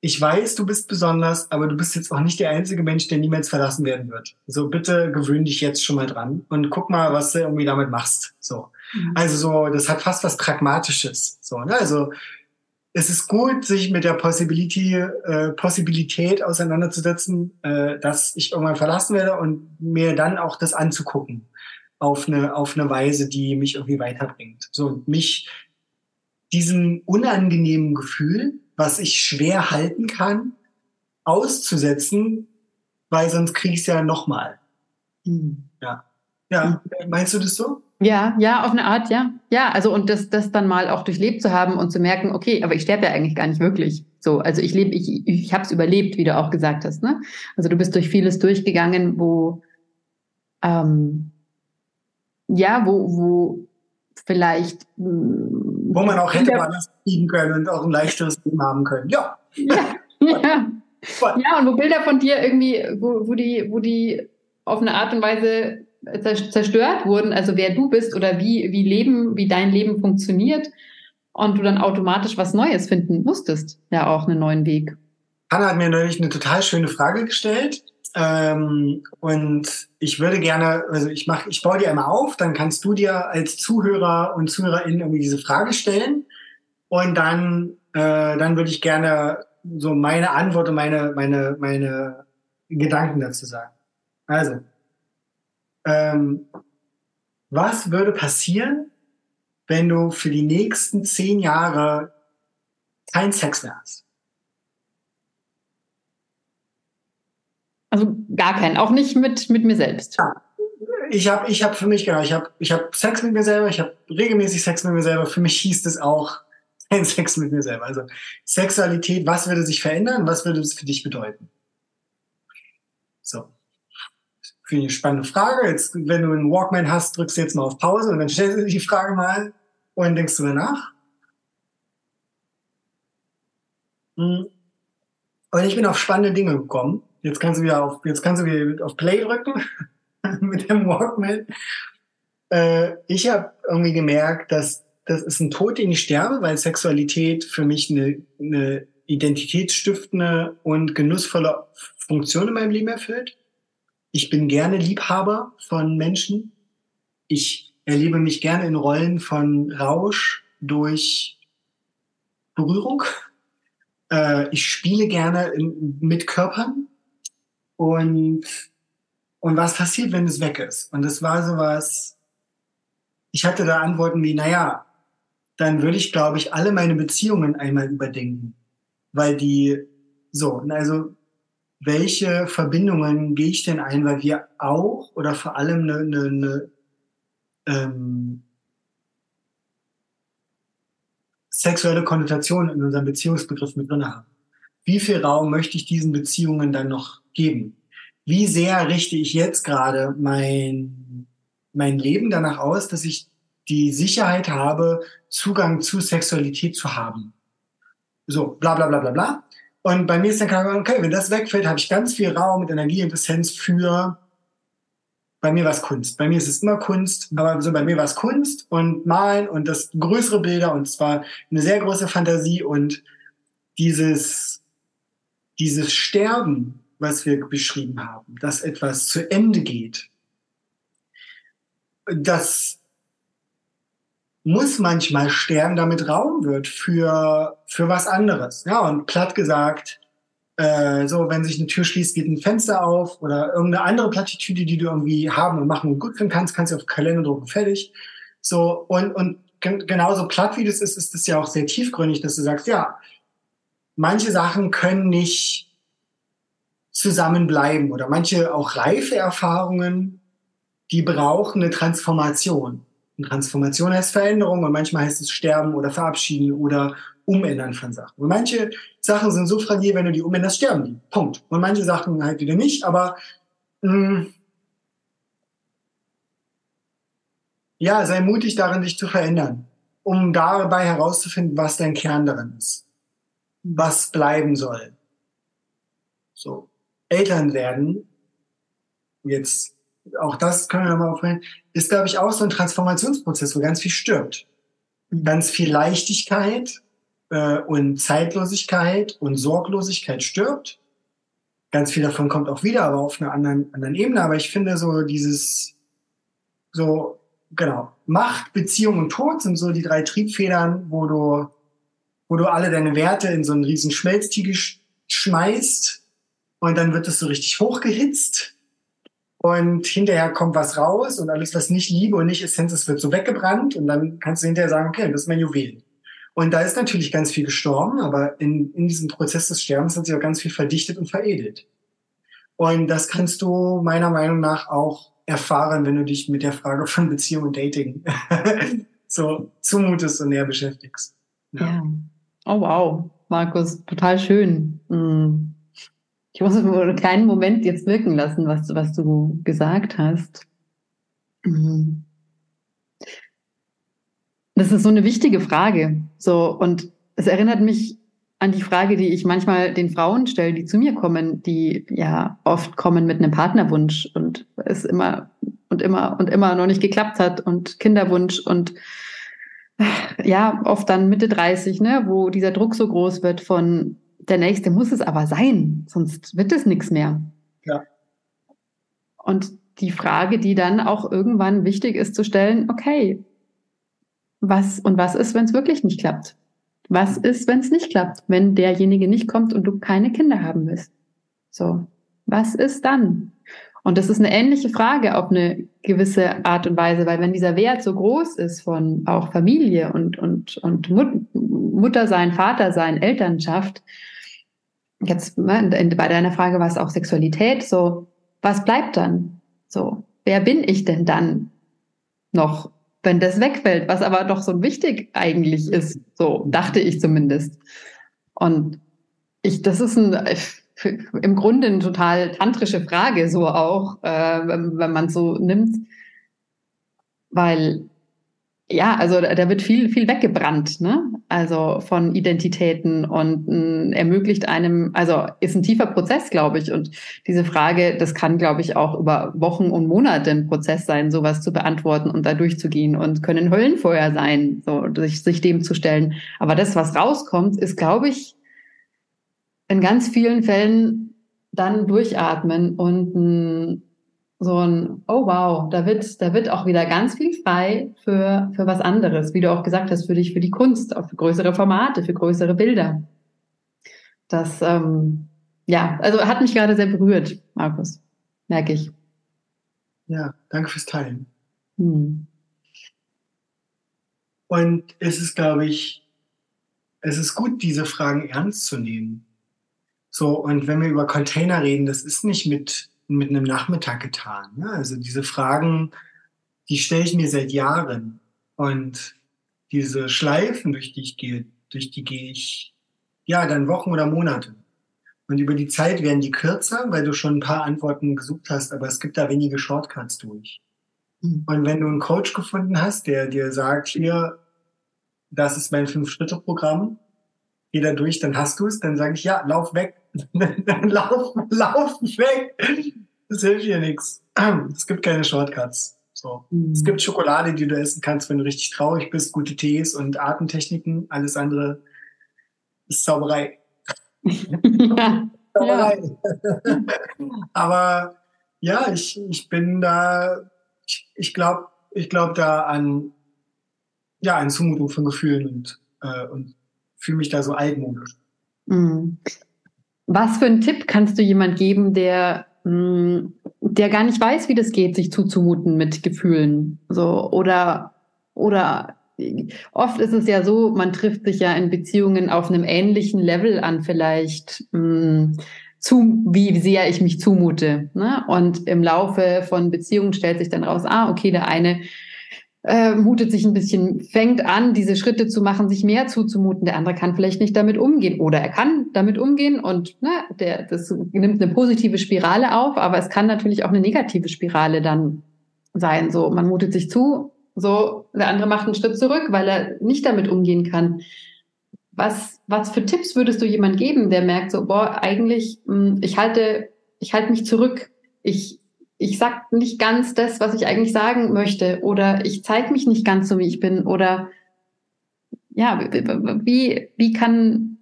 ich weiß, du bist besonders, aber du bist jetzt auch nicht der einzige Mensch, der niemals verlassen werden wird. So bitte gewöhn dich jetzt schon mal dran und guck mal, was du irgendwie damit machst. So. Mhm. Also so, das hat fast was Pragmatisches. So, ne? Also es ist gut, sich mit der Possibility, äh, Possibilität auseinanderzusetzen, äh, dass ich irgendwann verlassen werde und mir dann auch das anzugucken auf eine, auf eine Weise, die mich irgendwie weiterbringt. So, mich diesem unangenehmen Gefühl, was ich schwer halten kann, auszusetzen, weil sonst kriege ich es ja nochmal. Mhm. Ja. Ja, meinst du das so? Ja, ja, auf eine Art, ja. Ja, also und das, das dann mal auch durchlebt zu haben und zu merken, okay, aber ich sterbe ja eigentlich gar nicht wirklich. So, also ich lebe, ich, ich habe es überlebt, wie du auch gesagt hast. Ne? Also du bist durch vieles durchgegangen, wo ähm, ja, wo, wo vielleicht hm, wo man auch hätte woanders fliegen können und auch ein leichteres Leben haben können. Ja. Ja, *laughs* ja. ja und wo Bilder von dir irgendwie, wo, wo die, wo die auf eine Art und Weise zerstört wurden, also wer du bist oder wie, wie Leben, wie dein Leben funktioniert und du dann automatisch was Neues finden musstest, ja auch einen neuen Weg. Hanna hat mir neulich eine total schöne Frage gestellt. Ähm, und ich würde gerne, also ich mache, ich baue dir einmal auf, dann kannst du dir als Zuhörer und Zuhörerin irgendwie diese Frage stellen. Und dann, äh, dann würde ich gerne so meine Antwort und meine, meine, meine Gedanken dazu sagen. Also, ähm, was würde passieren, wenn du für die nächsten zehn Jahre kein Sex mehr hast? Also gar keinen, auch nicht mit, mit mir selbst. Ja. Ich habe ich hab für mich, genau, ich habe ich hab Sex mit mir selber, ich habe regelmäßig Sex mit mir selber. Für mich hieß es auch *laughs* kein Sex mit mir selber. Also Sexualität, was würde sich verändern? Was würde es für dich bedeuten? So. Für eine spannende Frage. Jetzt, wenn du einen Walkman hast, drückst du jetzt mal auf Pause und dann stellst du dir die Frage mal und denkst du nach. Hm. Und ich bin auf spannende Dinge gekommen. Jetzt kannst du wieder auf, jetzt kannst du wieder auf Play drücken *laughs* mit dem Walkman. Äh, ich habe irgendwie gemerkt, dass das ist ein Tod, den ich sterbe, weil Sexualität für mich eine, eine identitätsstiftende und genussvolle Funktion in meinem Leben erfüllt. Ich bin gerne Liebhaber von Menschen. Ich erlebe mich gerne in Rollen von Rausch durch Berührung. Äh, ich spiele gerne in, mit Körpern. Und, und was passiert, wenn es weg ist? Und es war sowas, ich hatte da Antworten wie, naja, dann würde ich, glaube ich, alle meine Beziehungen einmal überdenken. Weil die, so, also, welche Verbindungen gehe ich denn ein, weil wir auch oder vor allem eine, eine, eine ähm, sexuelle Konnotation in unserem Beziehungsbegriff mit drin haben. Wie viel Raum möchte ich diesen Beziehungen dann noch geben. Wie sehr richte ich jetzt gerade mein, mein Leben danach aus, dass ich die Sicherheit habe, Zugang zu Sexualität zu haben? So, bla bla bla bla bla. Und bei mir ist dann klar, okay, wenn das wegfällt, habe ich ganz viel Raum und Energie und Essenz für bei mir war es Kunst. Bei mir ist es immer Kunst, aber so bei mir war es Kunst und Malen und das größere Bilder und zwar eine sehr große Fantasie und dieses, dieses Sterben was wir beschrieben haben, dass etwas zu Ende geht. Das muss manchmal sterben, damit Raum wird für, für was anderes. Ja, und platt gesagt, äh, so, wenn sich eine Tür schließt, geht ein Fenster auf oder irgendeine andere Plattitüde, die du irgendwie haben und machen und gut finden kannst, kannst du auf Kalender drucken, fertig. So, und, und genauso platt wie das ist, ist es ja auch sehr tiefgründig, dass du sagst, ja, manche Sachen können nicht zusammenbleiben oder manche auch reife Erfahrungen, die brauchen eine Transformation. Und Transformation heißt Veränderung und manchmal heißt es sterben oder verabschieden oder umändern von Sachen. Und manche Sachen sind so fragil, wenn du die umänderst, sterben die. Punkt. Und manche Sachen halt wieder nicht, aber mh, mm, ja, sei mutig darin, dich zu verändern, um dabei herauszufinden, was dein Kern darin ist, was bleiben soll. So, Eltern werden, jetzt auch das können wir nochmal aufhören, ist, glaube ich, auch so ein Transformationsprozess, wo ganz viel stirbt. Mhm. Ganz viel Leichtigkeit äh, und Zeitlosigkeit und Sorglosigkeit stirbt. Ganz viel davon kommt auch wieder, aber auf einer anderen, anderen Ebene. Aber ich finde so dieses, so, genau, Macht, Beziehung und Tod sind so die drei Triebfedern, wo du, wo du alle deine Werte in so einen riesen Schmelztiegel schmeißt und dann wird es so richtig hochgehitzt und hinterher kommt was raus und alles, was nicht Liebe und nicht Essenz ist, wird so weggebrannt und dann kannst du hinterher sagen, okay, das ist mein Juwel. Und da ist natürlich ganz viel gestorben, aber in, in diesem Prozess des Sterbens hat sich auch ganz viel verdichtet und veredelt. Und das kannst du meiner Meinung nach auch erfahren, wenn du dich mit der Frage von Beziehung und Dating *laughs* so zumutest und näher beschäftigst. Ja. ja. Oh wow, Markus, total schön. Mm. Ich muss einen kleinen Moment jetzt wirken lassen, was, was du gesagt hast. Mhm. Das ist so eine wichtige Frage. So, und es erinnert mich an die Frage, die ich manchmal den Frauen stelle, die zu mir kommen, die ja oft kommen mit einem Partnerwunsch und es immer und immer und immer noch nicht geklappt hat und Kinderwunsch und ja, oft dann Mitte 30, ne, wo dieser Druck so groß wird von der nächste muss es aber sein, sonst wird es nichts mehr. Ja. Und die Frage, die dann auch irgendwann wichtig ist zu stellen, okay, was und was ist, wenn es wirklich nicht klappt? Was ist, wenn es nicht klappt, wenn derjenige nicht kommt und du keine Kinder haben willst? So, was ist dann? Und das ist eine ähnliche Frage auf eine gewisse Art und Weise, weil wenn dieser Wert so groß ist von auch Familie und, und, und Mut, Mutter sein, Vater sein, Elternschaft, jetzt ne, bei deiner Frage war es auch Sexualität, so, was bleibt dann? So, wer bin ich denn dann noch, wenn das wegfällt, was aber doch so wichtig eigentlich ist, so dachte ich zumindest. Und ich, das ist ein, im Grunde eine total tantrische Frage, so auch, äh, wenn, wenn man so nimmt. Weil, ja, also da wird viel, viel weggebrannt, ne? Also von Identitäten und äh, ermöglicht einem, also ist ein tiefer Prozess, glaube ich. Und diese Frage, das kann, glaube ich, auch über Wochen und Monate ein Prozess sein, sowas zu beantworten und da durchzugehen und können Höllenfeuer sein, so sich, sich dem zu stellen. Aber das, was rauskommt, ist, glaube ich, in ganz vielen Fällen dann durchatmen und ein, so ein, oh wow, da wird, da wird auch wieder ganz viel frei für, für was anderes, wie du auch gesagt hast, für dich, für die Kunst, auch für größere Formate, für größere Bilder. Das, ähm, ja, also hat mich gerade sehr berührt, Markus, merke ich. Ja, danke fürs Teilen. Hm. Und es ist, glaube ich, es ist gut, diese Fragen ernst zu nehmen. So, und wenn wir über Container reden, das ist nicht mit, mit einem Nachmittag getan. Ne? Also diese Fragen, die stelle ich mir seit Jahren. Und diese Schleifen, durch die ich gehe, durch die gehe ich, ja, dann Wochen oder Monate. Und über die Zeit werden die kürzer, weil du schon ein paar Antworten gesucht hast, aber es gibt da wenige Shortcuts durch. Mhm. Und wenn du einen Coach gefunden hast, der dir sagt, hier, das ist mein Fünf-Schritte-Programm, geh da durch, dann hast du es, dann sage ich, ja, lauf weg, *laughs* dann lauf, lauf weg. Das hilft dir nichts. Es gibt keine Shortcuts. So. Mhm. Es gibt Schokolade, die du essen kannst, wenn du richtig traurig bist, gute Tees und Atemtechniken. Alles andere ist Zauberei. *laughs* Zauberei. *laughs* Aber ja, ich, ich bin da, ich, ich glaube ich glaub da an, ja, an Zumutung von Gefühlen und, äh, und fühle mich da so altmodisch. Mhm. Was für einen Tipp kannst du jemand geben, der, mm, der gar nicht weiß, wie das geht, sich zuzumuten mit Gefühlen? So, oder, oder oft ist es ja so, man trifft sich ja in Beziehungen auf einem ähnlichen Level an, vielleicht mh, mm, zu, wie sehr ich mich zumute. Ne? Und im Laufe von Beziehungen stellt sich dann raus, ah, okay, der eine äh, mutet sich ein bisschen, fängt an, diese Schritte zu machen, sich mehr zuzumuten. Der andere kann vielleicht nicht damit umgehen oder er kann damit umgehen und ne, der, das nimmt eine positive Spirale auf, aber es kann natürlich auch eine negative Spirale dann sein. So, man mutet sich zu, so, der andere macht einen Schritt zurück, weil er nicht damit umgehen kann. Was, was für Tipps würdest du jemand geben, der merkt so, boah, eigentlich, hm, ich halte, ich halte mich zurück. Ich, ich sag nicht ganz das, was ich eigentlich sagen möchte, oder ich zeige mich nicht ganz so, wie ich bin, oder ja, wie, wie kann,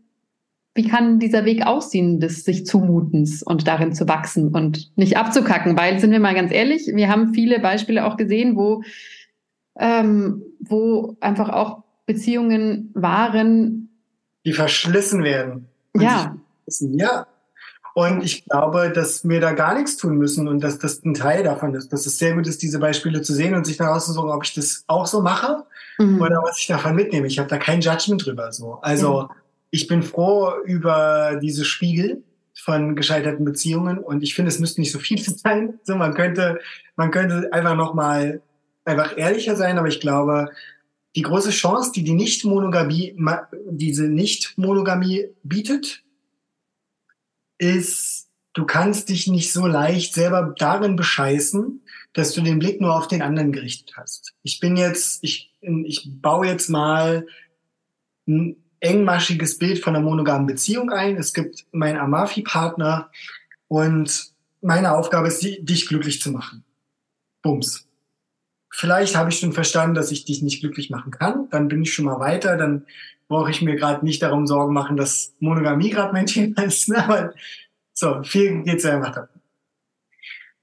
wie kann dieser Weg aussehen des sich Zumutens und darin zu wachsen und nicht abzukacken? Weil, sind wir mal ganz ehrlich, wir haben viele Beispiele auch gesehen, wo, ähm, wo einfach auch Beziehungen waren, die verschlissen werden. Ja. Ja, und ich glaube, dass wir da gar nichts tun müssen und dass das ein Teil davon ist. Dass es sehr gut ist, diese Beispiele zu sehen und sich dann auszusuchen, ob ich das auch so mache mhm. oder was ich davon mitnehme. Ich habe da kein Judgment drüber. So. Also mhm. ich bin froh über diese Spiegel von gescheiterten Beziehungen und ich finde, es müsste nicht so viel *laughs* sein. So, man könnte, man könnte einfach noch mal einfach ehrlicher sein, aber ich glaube, die große Chance, die die Nicht-Monogamie, diese Nicht-Monogamie bietet, ist, du kannst dich nicht so leicht selber darin bescheißen, dass du den Blick nur auf den anderen gerichtet hast. Ich bin jetzt, ich, ich baue jetzt mal ein engmaschiges Bild von einer monogamen Beziehung ein. Es gibt meinen Amafi-Partner und meine Aufgabe ist, dich glücklich zu machen. Bums. Vielleicht habe ich schon verstanden, dass ich dich nicht glücklich machen kann. Dann bin ich schon mal weiter. Dann brauche ich mir gerade nicht darum Sorgen machen, dass Monogamie gerade mein Thema *laughs* ist. Ne? Aber so, viel geht's ja einfach darum.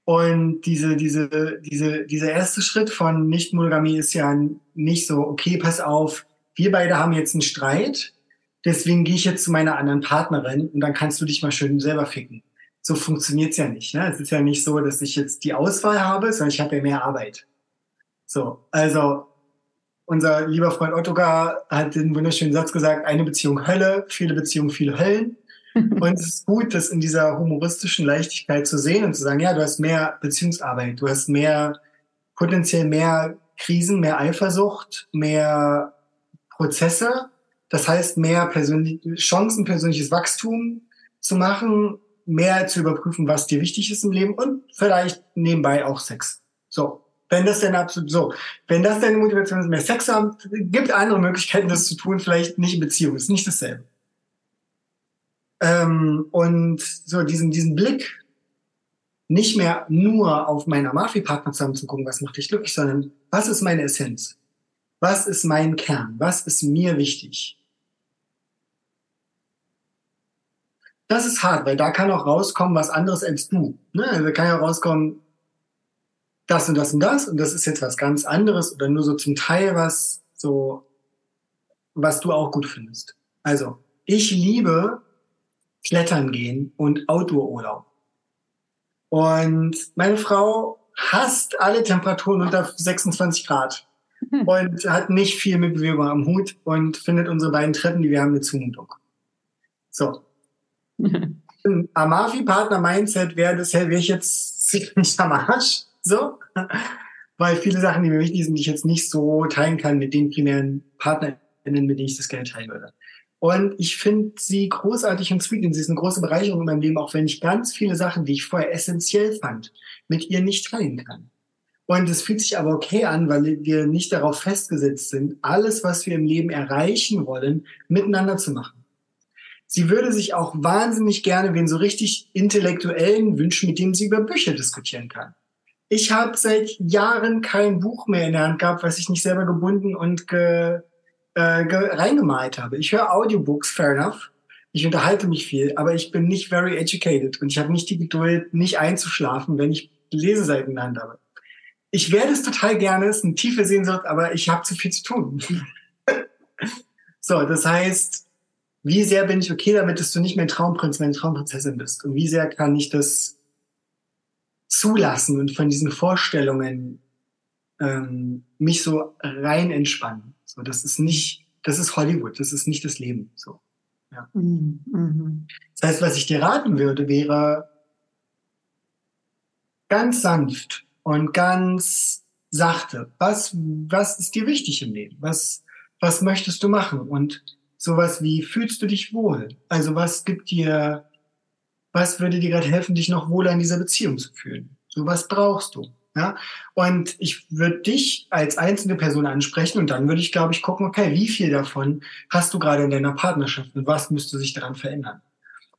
Und diese, diese, diese, dieser erste Schritt von Nicht-Monogamie ist ja nicht so, okay, pass auf, wir beide haben jetzt einen Streit, deswegen gehe ich jetzt zu meiner anderen Partnerin und dann kannst du dich mal schön selber ficken. So funktioniert's ja nicht. Ne? Es ist ja nicht so, dass ich jetzt die Auswahl habe, sondern ich habe ja mehr Arbeit. So, also unser lieber Freund Ottokar hat den wunderschönen Satz gesagt, eine Beziehung Hölle, viele Beziehungen, viele Höllen. *laughs* und es ist gut, das in dieser humoristischen Leichtigkeit zu sehen und zu sagen, ja, du hast mehr Beziehungsarbeit, du hast mehr, potenziell mehr Krisen, mehr Eifersucht, mehr Prozesse. Das heißt, mehr persönlich, Chancen, persönliches Wachstum zu machen, mehr zu überprüfen, was dir wichtig ist im Leben und vielleicht nebenbei auch Sex. So, wenn das denn absolut so, wenn das deine Motivation ist, mehr Sex haben, gibt andere Möglichkeiten, das zu tun, vielleicht nicht in Beziehung, ist nicht dasselbe. Ähm, und so diesen, diesen Blick, nicht mehr nur auf meinen Amafi-Partner zusammen zu gucken, was macht dich glücklich, sondern was ist meine Essenz? Was ist mein Kern? Was ist mir wichtig? Das ist hart, weil da kann auch rauskommen, was anderes als du. Ne? Also da kann ja rauskommen, das und das und das und das ist jetzt was ganz anderes oder nur so zum Teil was so, was du auch gut findest. Also, ich liebe Klettern gehen und Outdoor-Urlaub. Und meine Frau hasst alle Temperaturen unter 26 Grad und hat nicht viel mit Bewegung am Hut und findet unsere beiden Treppen, die wir haben, eine Zumutung. So. *laughs* Amafi-Partner-Mindset wäre das, wäre ich jetzt *laughs* ziemlich am Arsch. So. Weil viele Sachen, die mir wichtig sind, die ich jetzt nicht so teilen kann mit den primären PartnerInnen, mit denen ich das Geld teilen würde. Und ich finde sie großartig und sweet und sie ist eine große Bereicherung in meinem Leben, auch wenn ich ganz viele Sachen, die ich vorher essentiell fand, mit ihr nicht teilen kann. Und es fühlt sich aber okay an, weil wir nicht darauf festgesetzt sind, alles, was wir im Leben erreichen wollen, miteinander zu machen. Sie würde sich auch wahnsinnig gerne wen so richtig intellektuellen wünschen, mit dem sie über Bücher diskutieren kann. Ich habe seit Jahren kein Buch mehr in der Hand gehabt, was ich nicht selber gebunden und ge, äh, ge, reingemalt habe. Ich höre Audiobooks, fair enough. Ich unterhalte mich viel, aber ich bin nicht very educated und ich habe nicht die Geduld, nicht einzuschlafen, wenn ich Leseseiten in der Hand habe. Ich werde es total gerne, es ist eine tiefe Sehnsucht, aber ich habe zu viel zu tun. *laughs* so, das heißt, wie sehr bin ich okay damit, dass du nicht mehr Traumprinz, meine Traumprinzessin bist? Und wie sehr kann ich das zulassen und von diesen Vorstellungen ähm, mich so rein entspannen. So, das ist nicht, das ist Hollywood, das ist nicht das Leben. So, ja. Mhm. mhm. Das heißt, was ich dir raten würde, wäre ganz sanft und ganz sachte. Was, was ist dir wichtig im Leben? Was, was möchtest du machen? Und sowas wie, fühlst du dich wohl? Also was gibt dir, was würde dir gerade helfen, dich noch wohler in dieser Beziehung zu fühlen? So was brauchst du. Ja? Und ich würde dich als einzelne Person ansprechen und dann würde ich, glaube ich, gucken, okay, wie viel davon hast du gerade in deiner Partnerschaft und was müsste sich daran verändern?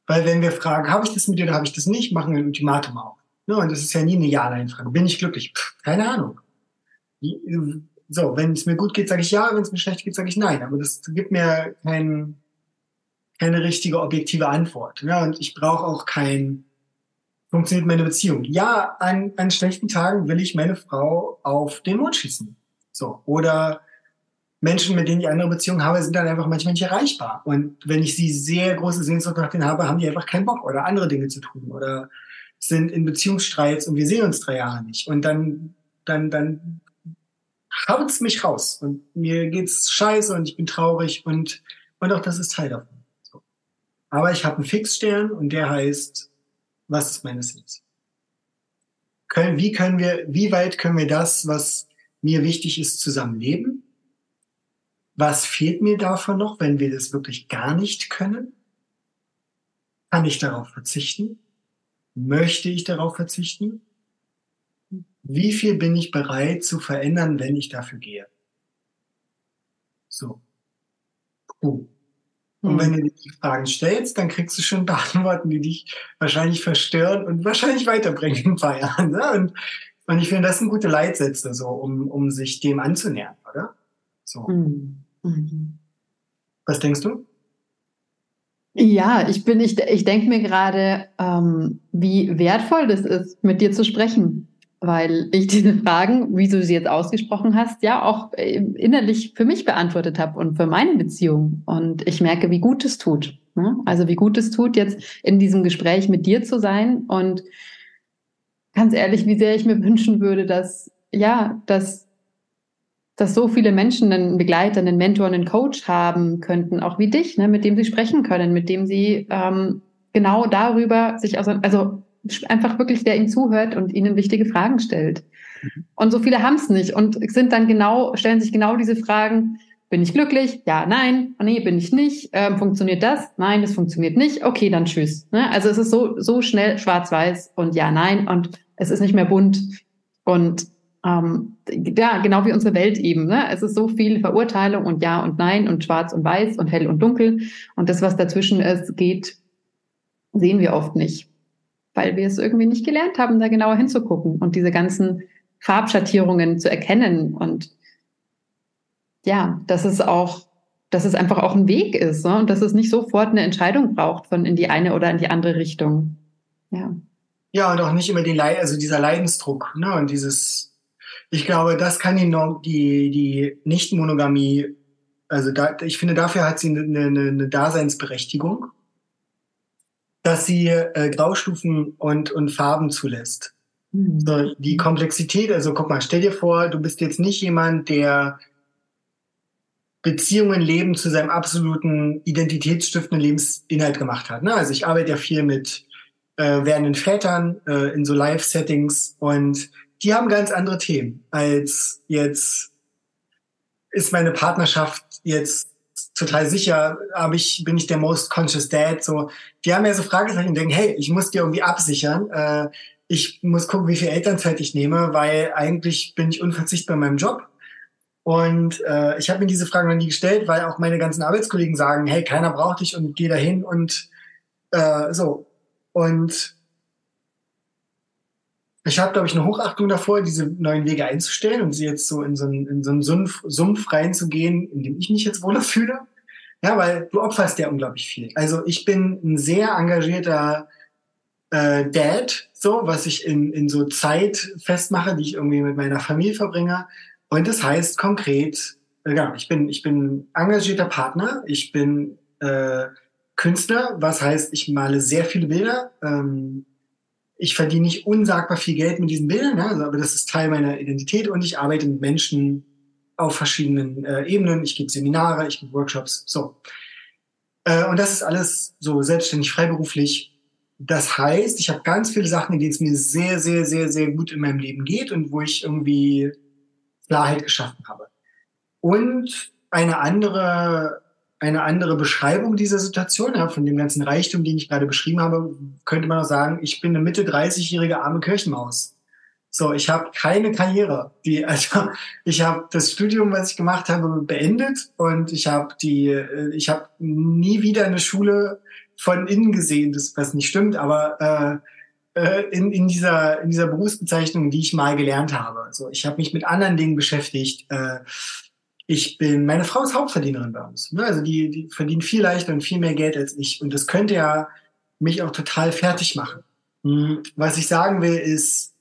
Weil wenn wir fragen, habe ich das mit dir oder habe ich das nicht, machen wir ein Ultimatum auf. Ne? Und das ist ja nie eine Ja-Nein-Frage. Bin ich glücklich? Pff, keine Ahnung. So, wenn es mir gut geht, sage ich ja, wenn es mir schlecht geht, sage ich nein. Aber das gibt mir kein, keine richtige objektive Antwort. Ja, und ich brauche auch kein, funktioniert meine Beziehung. Ja, an, an schlechten Tagen will ich meine Frau auf den Mond schießen. So. Oder Menschen, mit denen ich andere Beziehungen habe, sind dann einfach manchmal nicht erreichbar. Und wenn ich sie sehr große Sehnsucht nach denen habe, haben die einfach keinen Bock oder andere Dinge zu tun oder sind in Beziehungsstreits und wir sehen uns drei Jahre nicht. Und dann, dann, dann haut's mich raus und mir geht's scheiße und ich bin traurig und, und auch das ist Teil davon. Aber ich habe einen Fixstern und der heißt, was ist meine Sins? Können, wie können wir, wie weit können wir das, was mir wichtig ist, zusammenleben? Was fehlt mir davon noch, wenn wir das wirklich gar nicht können? Kann ich darauf verzichten? Möchte ich darauf verzichten? Wie viel bin ich bereit zu verändern, wenn ich dafür gehe? So. Puh. Und hm. wenn du die Fragen stellst, dann kriegst du schon Antworten, die dich wahrscheinlich verstören und wahrscheinlich weiterbringen in ein paar Jahren. Ne? Und, und ich finde, das sind gute Leitsätze, so, um, um sich dem anzunähern, oder? So. Mhm. Mhm. Was denkst du? Ja, ich bin, ich, ich denke mir gerade, ähm, wie wertvoll das ist, mit dir zu sprechen weil ich diese Fragen, wie du sie jetzt ausgesprochen hast, ja auch äh, innerlich für mich beantwortet habe und für meine Beziehung. Und ich merke, wie gut es tut. Ne? Also wie gut es tut, jetzt in diesem Gespräch mit dir zu sein. Und ganz ehrlich, wie sehr ich mir wünschen würde, dass, ja, dass, dass so viele Menschen einen Begleiter, einen Mentor, einen Coach haben könnten, auch wie dich, ne, mit dem sie sprechen können, mit dem sie ähm, genau darüber sich also einfach wirklich, der ihnen zuhört und ihnen wichtige Fragen stellt. Mhm. Und so viele haben es nicht und sind dann genau, stellen sich genau diese Fragen, bin ich glücklich? Ja, nein. Oh, nee, bin ich nicht. Ähm, funktioniert das? Nein, das funktioniert nicht. Okay, dann tschüss. Ne? Also es ist so, so schnell schwarz-weiß und ja, nein. Und es ist nicht mehr bunt. Und ähm, ja, genau wie unsere Welt eben. Ne? Es ist so viel Verurteilung und ja und nein und schwarz und weiß und hell und dunkel. Und das, was dazwischen ist, geht, sehen wir oft nicht weil wir es irgendwie nicht gelernt haben, da genauer hinzugucken und diese ganzen Farbschattierungen zu erkennen und ja, dass es auch, dass es einfach auch ein Weg ist ne? und dass es nicht sofort eine Entscheidung braucht von in die eine oder in die andere Richtung. Ja. Ja, und auch nicht immer den Leid, also dieser Leidensdruck, ne? Und dieses, ich glaube, das kann die, die, die Nicht-Monogamie, also da, ich finde, dafür hat sie eine, eine, eine Daseinsberechtigung dass sie äh, Graustufen und, und Farben zulässt. Mhm. So, die Komplexität, also guck mal, stell dir vor, du bist jetzt nicht jemand, der Beziehungen leben zu seinem absoluten identitätsstiftenden Lebensinhalt gemacht hat. Ne? Also ich arbeite ja viel mit äh, werdenden Vätern äh, in so Live-Settings und die haben ganz andere Themen als jetzt ist meine Partnerschaft jetzt total sicher, aber ich bin ich der most conscious dad. So, die haben ja so Fragezeichen und denken, hey, ich muss dir irgendwie absichern. Äh, ich muss gucken, wie viel Elternzeit ich nehme, weil eigentlich bin ich unverzichtbar in meinem Job. Und äh, ich habe mir diese Frage noch nie gestellt, weil auch meine ganzen Arbeitskollegen sagen, hey, keiner braucht dich und geh dahin und äh, so. Und ich habe, glaube ich, eine Hochachtung davor, diese neuen Wege einzustellen und sie jetzt so in so einen, in so einen Sumpf, Sumpf reinzugehen, in dem ich mich jetzt wohler *laughs* fühle. Ja, weil du opferst ja unglaublich viel. Also ich bin ein sehr engagierter äh, Dad, so, was ich in, in so Zeit festmache, die ich irgendwie mit meiner Familie verbringe. Und das heißt konkret, äh, ja, ich bin, ich bin engagierter Partner, ich bin äh, Künstler, was heißt, ich male sehr viele Bilder. Ähm, ich verdiene nicht unsagbar viel Geld mit diesen Bildern, ne? aber das ist Teil meiner Identität und ich arbeite mit Menschen auf verschiedenen äh, Ebenen. Ich gebe Seminare, ich gebe Workshops, so. Äh, und das ist alles so selbstständig, freiberuflich. Das heißt, ich habe ganz viele Sachen, in denen es mir sehr, sehr, sehr, sehr gut in meinem Leben geht und wo ich irgendwie Klarheit geschaffen habe. Und eine andere, eine andere Beschreibung dieser Situation, ja, von dem ganzen Reichtum, den ich gerade beschrieben habe, könnte man auch sagen, ich bin eine Mitte 30-jährige arme Kirchenmaus. So, ich habe keine Karriere. Die, also ich habe das Studium, was ich gemacht habe, beendet und ich habe die, äh, ich habe nie wieder eine Schule von innen gesehen, das was nicht stimmt, aber äh, äh, in, in dieser in dieser Berufsbezeichnung, die ich mal gelernt habe. Also ich habe mich mit anderen Dingen beschäftigt. Äh, ich bin, meine Frau ist Hauptverdienerin bei uns. Ne? Also die, die verdient viel leichter und viel mehr Geld als ich. Und das könnte ja mich auch total fertig machen. Hm, was ich sagen will, ist,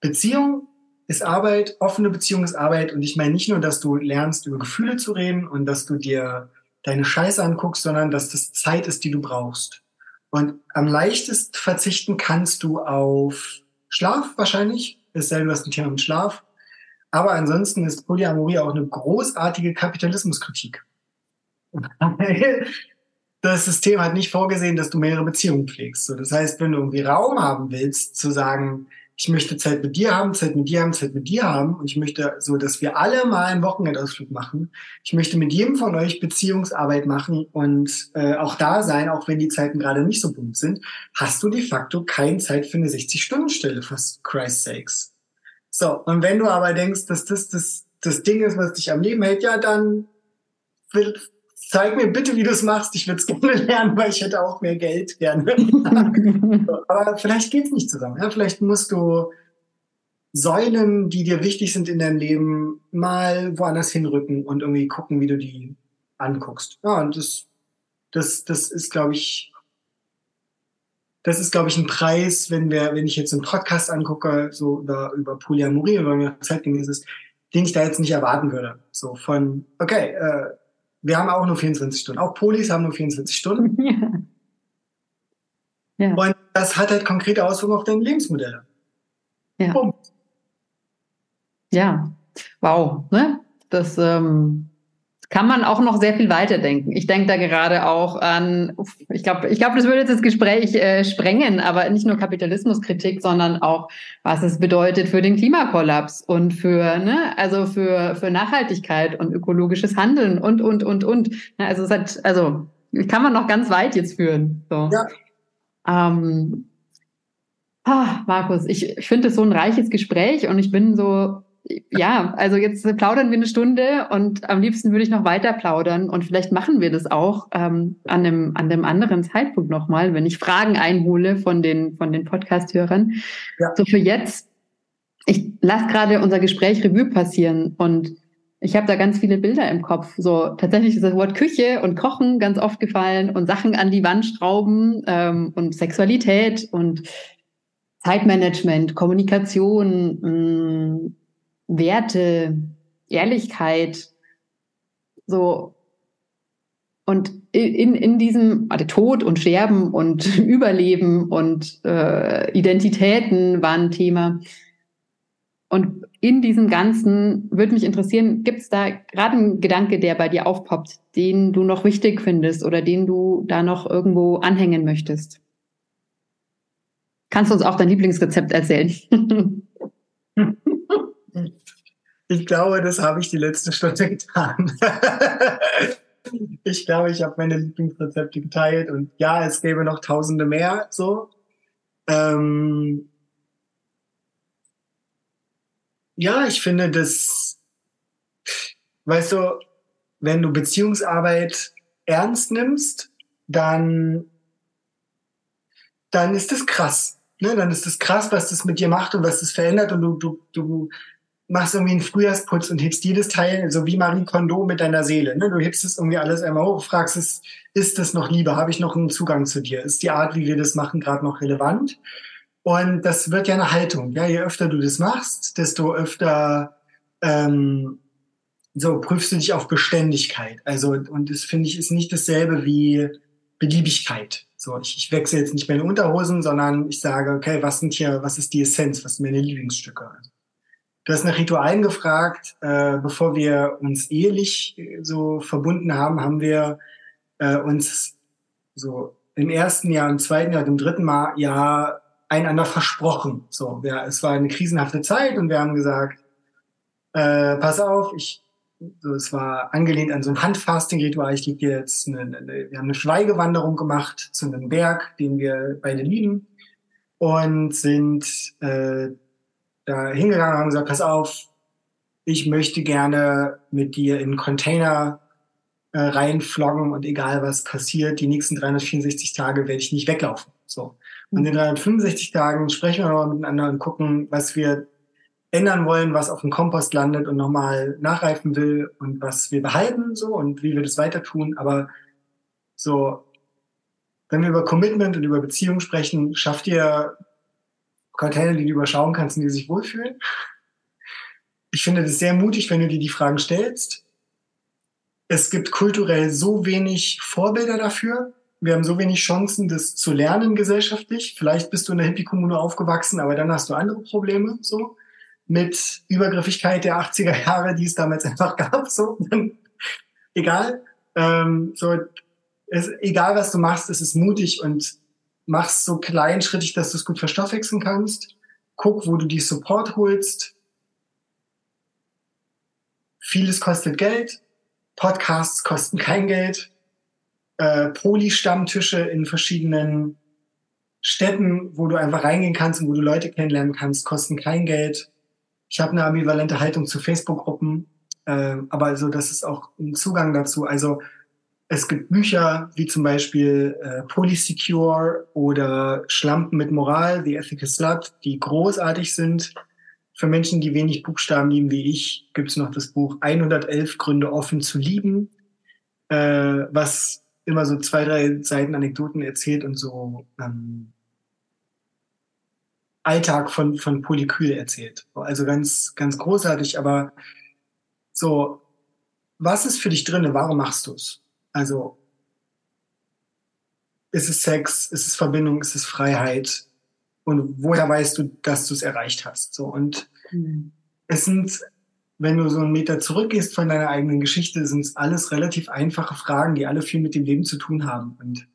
Beziehung ist Arbeit, offene Beziehung ist Arbeit. Und ich meine nicht nur, dass du lernst, über Gefühle zu reden und dass du dir deine Scheiße anguckst, sondern dass das Zeit ist, die du brauchst. Und am leichtesten verzichten kannst du auf Schlaf wahrscheinlich, du hast ein Thema mit Schlaf. Aber ansonsten ist Polyamorie auch eine großartige Kapitalismuskritik. *laughs* das System hat nicht vorgesehen, dass du mehrere Beziehungen pflegst. So, das heißt, wenn du irgendwie Raum haben willst, zu sagen, ich möchte Zeit mit dir haben, Zeit mit dir haben, Zeit mit dir haben und ich möchte so, dass wir alle mal einen Wochenendausflug machen. Ich möchte mit jedem von euch Beziehungsarbeit machen und äh, auch da sein, auch wenn die Zeiten gerade nicht so bunt sind, hast du de facto keine Zeit für eine 60-Stunden-Stelle, for Christ's sakes. So, und wenn du aber denkst, dass das das, das Ding ist, was dich am Leben hält, ja, dann will, zeig mir bitte, wie du es machst. Ich würde es *laughs* gerne lernen, weil ich hätte auch mehr Geld gerne. *laughs* Aber vielleicht geht's nicht zusammen. Ja? Vielleicht musst du Säulen, die dir wichtig sind in deinem Leben, mal woanders hinrücken und irgendwie gucken, wie du die anguckst. Ja, und das, das, das ist, glaube ich, das ist, glaube ich, ein Preis, wenn wir, wenn ich jetzt einen Podcast angucke, so über, über Polyamorie oder mir zeitgemäß ist, den ich da jetzt nicht erwarten würde. So von, okay, äh, wir haben auch nur 24 Stunden. Auch Polis haben nur 24 Stunden. *laughs* Ja. ja. Und das hat halt konkrete Auswirkungen auf deine Lebensmodelle. Ja. Punkt. Ja, wow. Ne? Das ähm, kann man auch noch sehr viel weiterdenken. Ich denke da gerade auch an, ich glaube, ich glaube, das würde jetzt das Gespräch äh, sprengen, aber nicht nur Kapitalismuskritik, sondern auch, was es bedeutet für den Klimakollaps und für, ne, also für, für Nachhaltigkeit und ökologisches Handeln und, und, und, und. Also es hat, also kann man noch ganz weit jetzt führen. So. Ja. Ähm, ah, Markus, ich, ich finde es so ein reiches Gespräch und ich bin so ja, also jetzt plaudern wir eine Stunde und am liebsten würde ich noch weiter plaudern und vielleicht machen wir das auch ähm, an, einem, an einem anderen Zeitpunkt nochmal, wenn ich Fragen einhole von den, von den Podcast-Hörern. Ja. So für jetzt, ich lasse gerade unser Gespräch Revue passieren und ich habe da ganz viele Bilder im Kopf. So tatsächlich ist das Wort Küche und Kochen ganz oft gefallen und Sachen an die Wand schrauben ähm, und Sexualität und Zeitmanagement, Kommunikation, mh, mm, Werte, Ehrlichkeit, so. Und in, in diesem also Tod und Sterben und *laughs* Überleben und äh, Identitäten waren Thema. Und in diesem Ganzen würde mich interessieren, gibt es da gerade einen Gedanke, der bei dir aufpoppt, den du noch wichtig findest oder den du da noch irgendwo anhängen möchtest? Kannst du uns auch dein Lieblingsrezept erzählen? *laughs* Ich glaube, das habe ich die letzte Stunde *laughs* getan. ich glaube, ich habe meine Lieblingsrezepte geteilt und ja, es gäbe noch tausende mehr so. Ähm ja, ich finde das, weißt du, wenn du Beziehungsarbeit ernst nimmst, dann, dann ist das krass. Ne? Dann ist das krass, was das mit dir macht und was das verändert und du, du, du machst irgendwie einen Frühjahrsputz und hebst jedes Teil, so wie Marie Kondo mit deiner Seele. Ne? Du hebst es irgendwie alles einmal hoch, fragst es, ist es noch Liebe? Habe ich noch einen Zugang zu dir? Ist die Art, wie wir das machen, gerade noch relevant? Und das wird ja eine Haltung. Ja, je öfter du das machst, desto öfter ähm, so prüfst du dich auf Beständigkeit. Also und das finde ich ist nicht dasselbe wie Beliebigkeit. So, ich, ich wechsle jetzt nicht meine Unterhosen, sondern ich sage, okay, was sind hier, was ist die Essenz, was sind meine Lieblingsstücke? Also, Du hast nach Ritualen gefragt. Äh, bevor wir uns ehelich äh, so verbunden haben, haben wir äh, uns so im ersten Jahr, im zweiten Jahr, im dritten Mal Jahr einander versprochen. So, ja, es war eine krisenhafte Zeit und wir haben gesagt, äh, pass auf, ich, so, es war angelehnt an so ein Handfasting-Ritual. Ich liebe jetzt eine, eine, wir haben eine Schweigewanderung gemacht zu einem Berg, den wir beide lieben und sind äh, da hingegangen und haben gesagt, pass auf, ich möchte gerne mit dir in Container äh, reinfloggen und egal was passiert, die nächsten 364 Tage werde ich nicht weglaufen. So. Und in 365 Tagen sprechen wir nochmal miteinander und gucken, was wir ändern wollen, was auf dem Kompost landet und nochmal nachreifen will und was wir behalten so und wie wir das weiter tun. Aber so wenn wir über Commitment und über Beziehung sprechen, schafft ihr Container, die du überschauen kannst und die sich wohlfühlen. Ich finde das sehr mutig, wenn du dir die Fragen stellst. Es gibt kulturell so wenig Vorbilder dafür. Wir haben so wenig Chancen, das zu lernen gesellschaftlich. Vielleicht bist du in der Hippie-Kommune aufgewachsen, aber dann hast du andere Probleme, so. Mit Übergriffigkeit der 80er Jahre, die es damals *laughs* einfach gab, so. Egal. Ähm, so, es, egal was du machst, es ist mutig und machst so kleinschrittig, dass du es gut verstoffwechseln kannst. Guck, wo du die Support holst. Vieles kostet Geld. Podcasts kosten kein Geld. Äh, Poli-Stammtische in verschiedenen Städten, wo du einfach reingehen kannst und wo du Leute kennenlernen kannst, kosten kein Geld. Ich habe eine ambivalente Haltung zu Facebook-Gruppen, äh, aber also das ist auch ein Zugang dazu. Also es gibt Bücher wie zum Beispiel äh, Polysecure oder Schlampen mit Moral, The Ethical Slut, die großartig sind. Für Menschen, die wenig Buchstaben lieben wie ich, gibt es noch das Buch 111 Gründe offen zu lieben, äh, was immer so zwei, drei Seiten Anekdoten erzählt und so ähm, Alltag von, von Polykyl erzählt. Also ganz, ganz großartig, aber so, was ist für dich drin? Warum machst du es? Also ist es Sex, ist es Verbindung, ist es Freiheit? Und woher weißt du, dass du es erreicht hast? So und mhm. es sind, wenn du so einen Meter zurückgehst von deiner eigenen Geschichte, sind es alles relativ einfache Fragen, die alle viel mit dem Leben zu tun haben und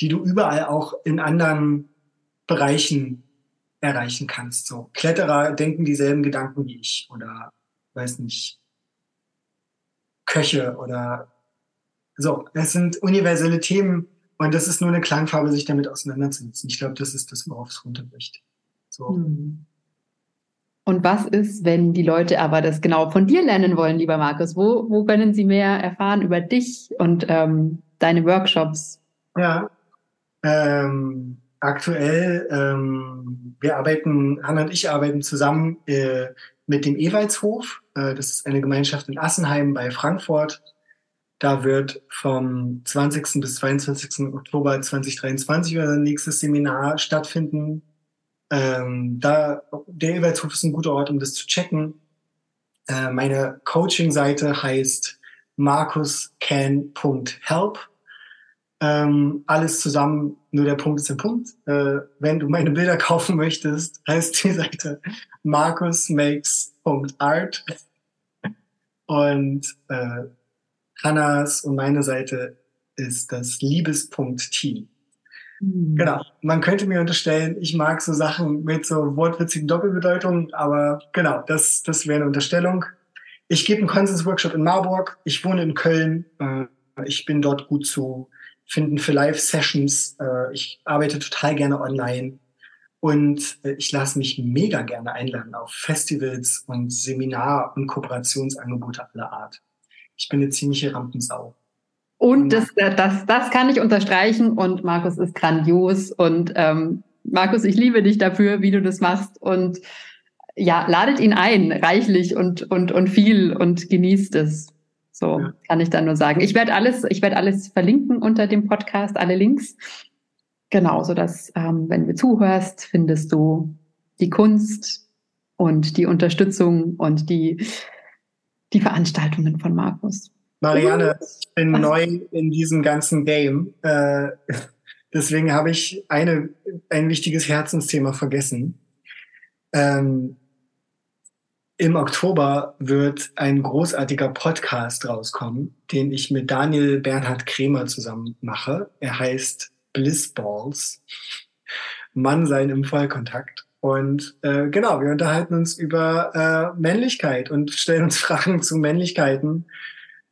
die du überall auch in anderen Bereichen erreichen kannst. So Kletterer denken dieselben Gedanken wie ich oder weiß nicht Köche oder so, es sind universelle Themen und das ist nur eine Klangfarbe, sich damit auseinanderzusetzen. Ich glaube, das ist das, worauf es runterbricht. So. Hm. Und was ist, wenn die Leute aber das genau von dir lernen wollen, lieber Markus? Wo, wo können sie mehr erfahren über dich und ähm, deine Workshops? Ja, ähm, aktuell, ähm, wir arbeiten, Hanna und ich arbeiten zusammen äh, mit dem Ewaldshof. Äh, das ist eine Gemeinschaft in Assenheim bei Frankfurt. Da wird vom 20. bis 22. Oktober 2023 unser nächstes Seminar stattfinden. Ähm, da, der Ewertshof ist ein guter Ort, um das zu checken. Äh, meine Coaching-Seite heißt markuscan.help. Ähm, alles zusammen, nur der Punkt ist der Punkt. Äh, wenn du meine Bilder *laughs* kaufen möchtest, heißt die Seite markusmakes.art. Und äh, Hannas und meine Seite ist das Liebespunkt-Team. Mhm. Genau. Man könnte mir unterstellen, ich mag so Sachen mit so wortwitzigen Doppelbedeutungen, aber genau, das, das wäre eine Unterstellung. Ich gebe einen Konsens-Workshop in Marburg. Ich wohne in Köln. Äh, ich bin dort gut zu finden für Live-Sessions. Äh, ich arbeite total gerne online. Und äh, ich lasse mich mega gerne einladen auf Festivals und Seminar- und Kooperationsangebote aller Art ich bin eine ziemliche Rampensau. Und das, das, das kann ich unterstreichen und Markus ist grandios und ähm, Markus, ich liebe dich dafür, wie du das machst und ja, ladet ihn ein, reichlich und, und, und viel und genießt es. So ja. kann ich dann nur sagen. Ich werde alles, ich werde alles verlinken unter dem Podcast, alle Links. Genau, so dass, ähm, wenn du zuhörst, findest du die Kunst und die Unterstützung und die die Veranstaltungen von Markus. Marianne, ich bin Was? neu in diesem ganzen Game. Äh, deswegen habe ich eine, ein wichtiges Herzensthema vergessen. Ähm, Im Oktober wird ein großartiger Podcast rauskommen, den ich mit Daniel Bernhard Kremer zusammen mache. Er heißt Bliss Balls. Mann sein im Vollkontakt. Und äh, genau, wir unterhalten uns über äh, Männlichkeit und stellen uns *laughs* Fragen zu Männlichkeiten.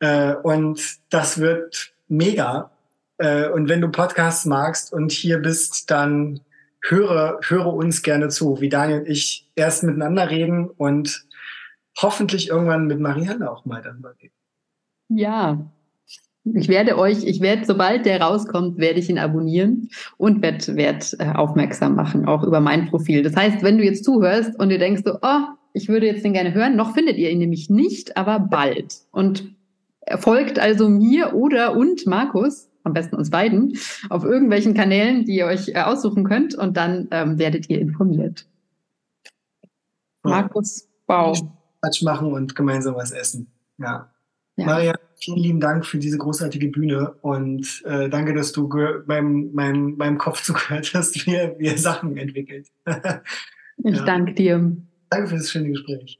Äh, und das wird mega. Äh, und wenn du Podcasts magst und hier bist, dann höre, höre uns gerne zu, wie Daniel und ich erst miteinander reden und hoffentlich irgendwann mit Marianne auch mal mal reden. Ja, ich werde euch, ich werde, sobald der rauskommt, werde ich ihn abonnieren und werde werd, äh, aufmerksam machen, auch über mein Profil. Das heißt, wenn du jetzt zuhörst und dir denkst, so, oh, ich würde jetzt den gerne hören, noch findet ihr ihn nämlich nicht, aber bald. Und folgt also mir oder und Markus, am besten uns beiden, auf irgendwelchen Kanälen, die ihr euch äh, aussuchen könnt und dann ähm, werdet ihr informiert. Markus, wow. Quatsch machen und gemeinsam was essen. Ja. Ja. Maria, vielen lieben Dank für diese großartige Bühne und äh, danke, dass du beim, meinem, meinem Kopf *laughs* zugehört hast, wie er, wie er Sachen entwickelt. *laughs* ich ja. danke dir. Danke für das schöne Gespräch.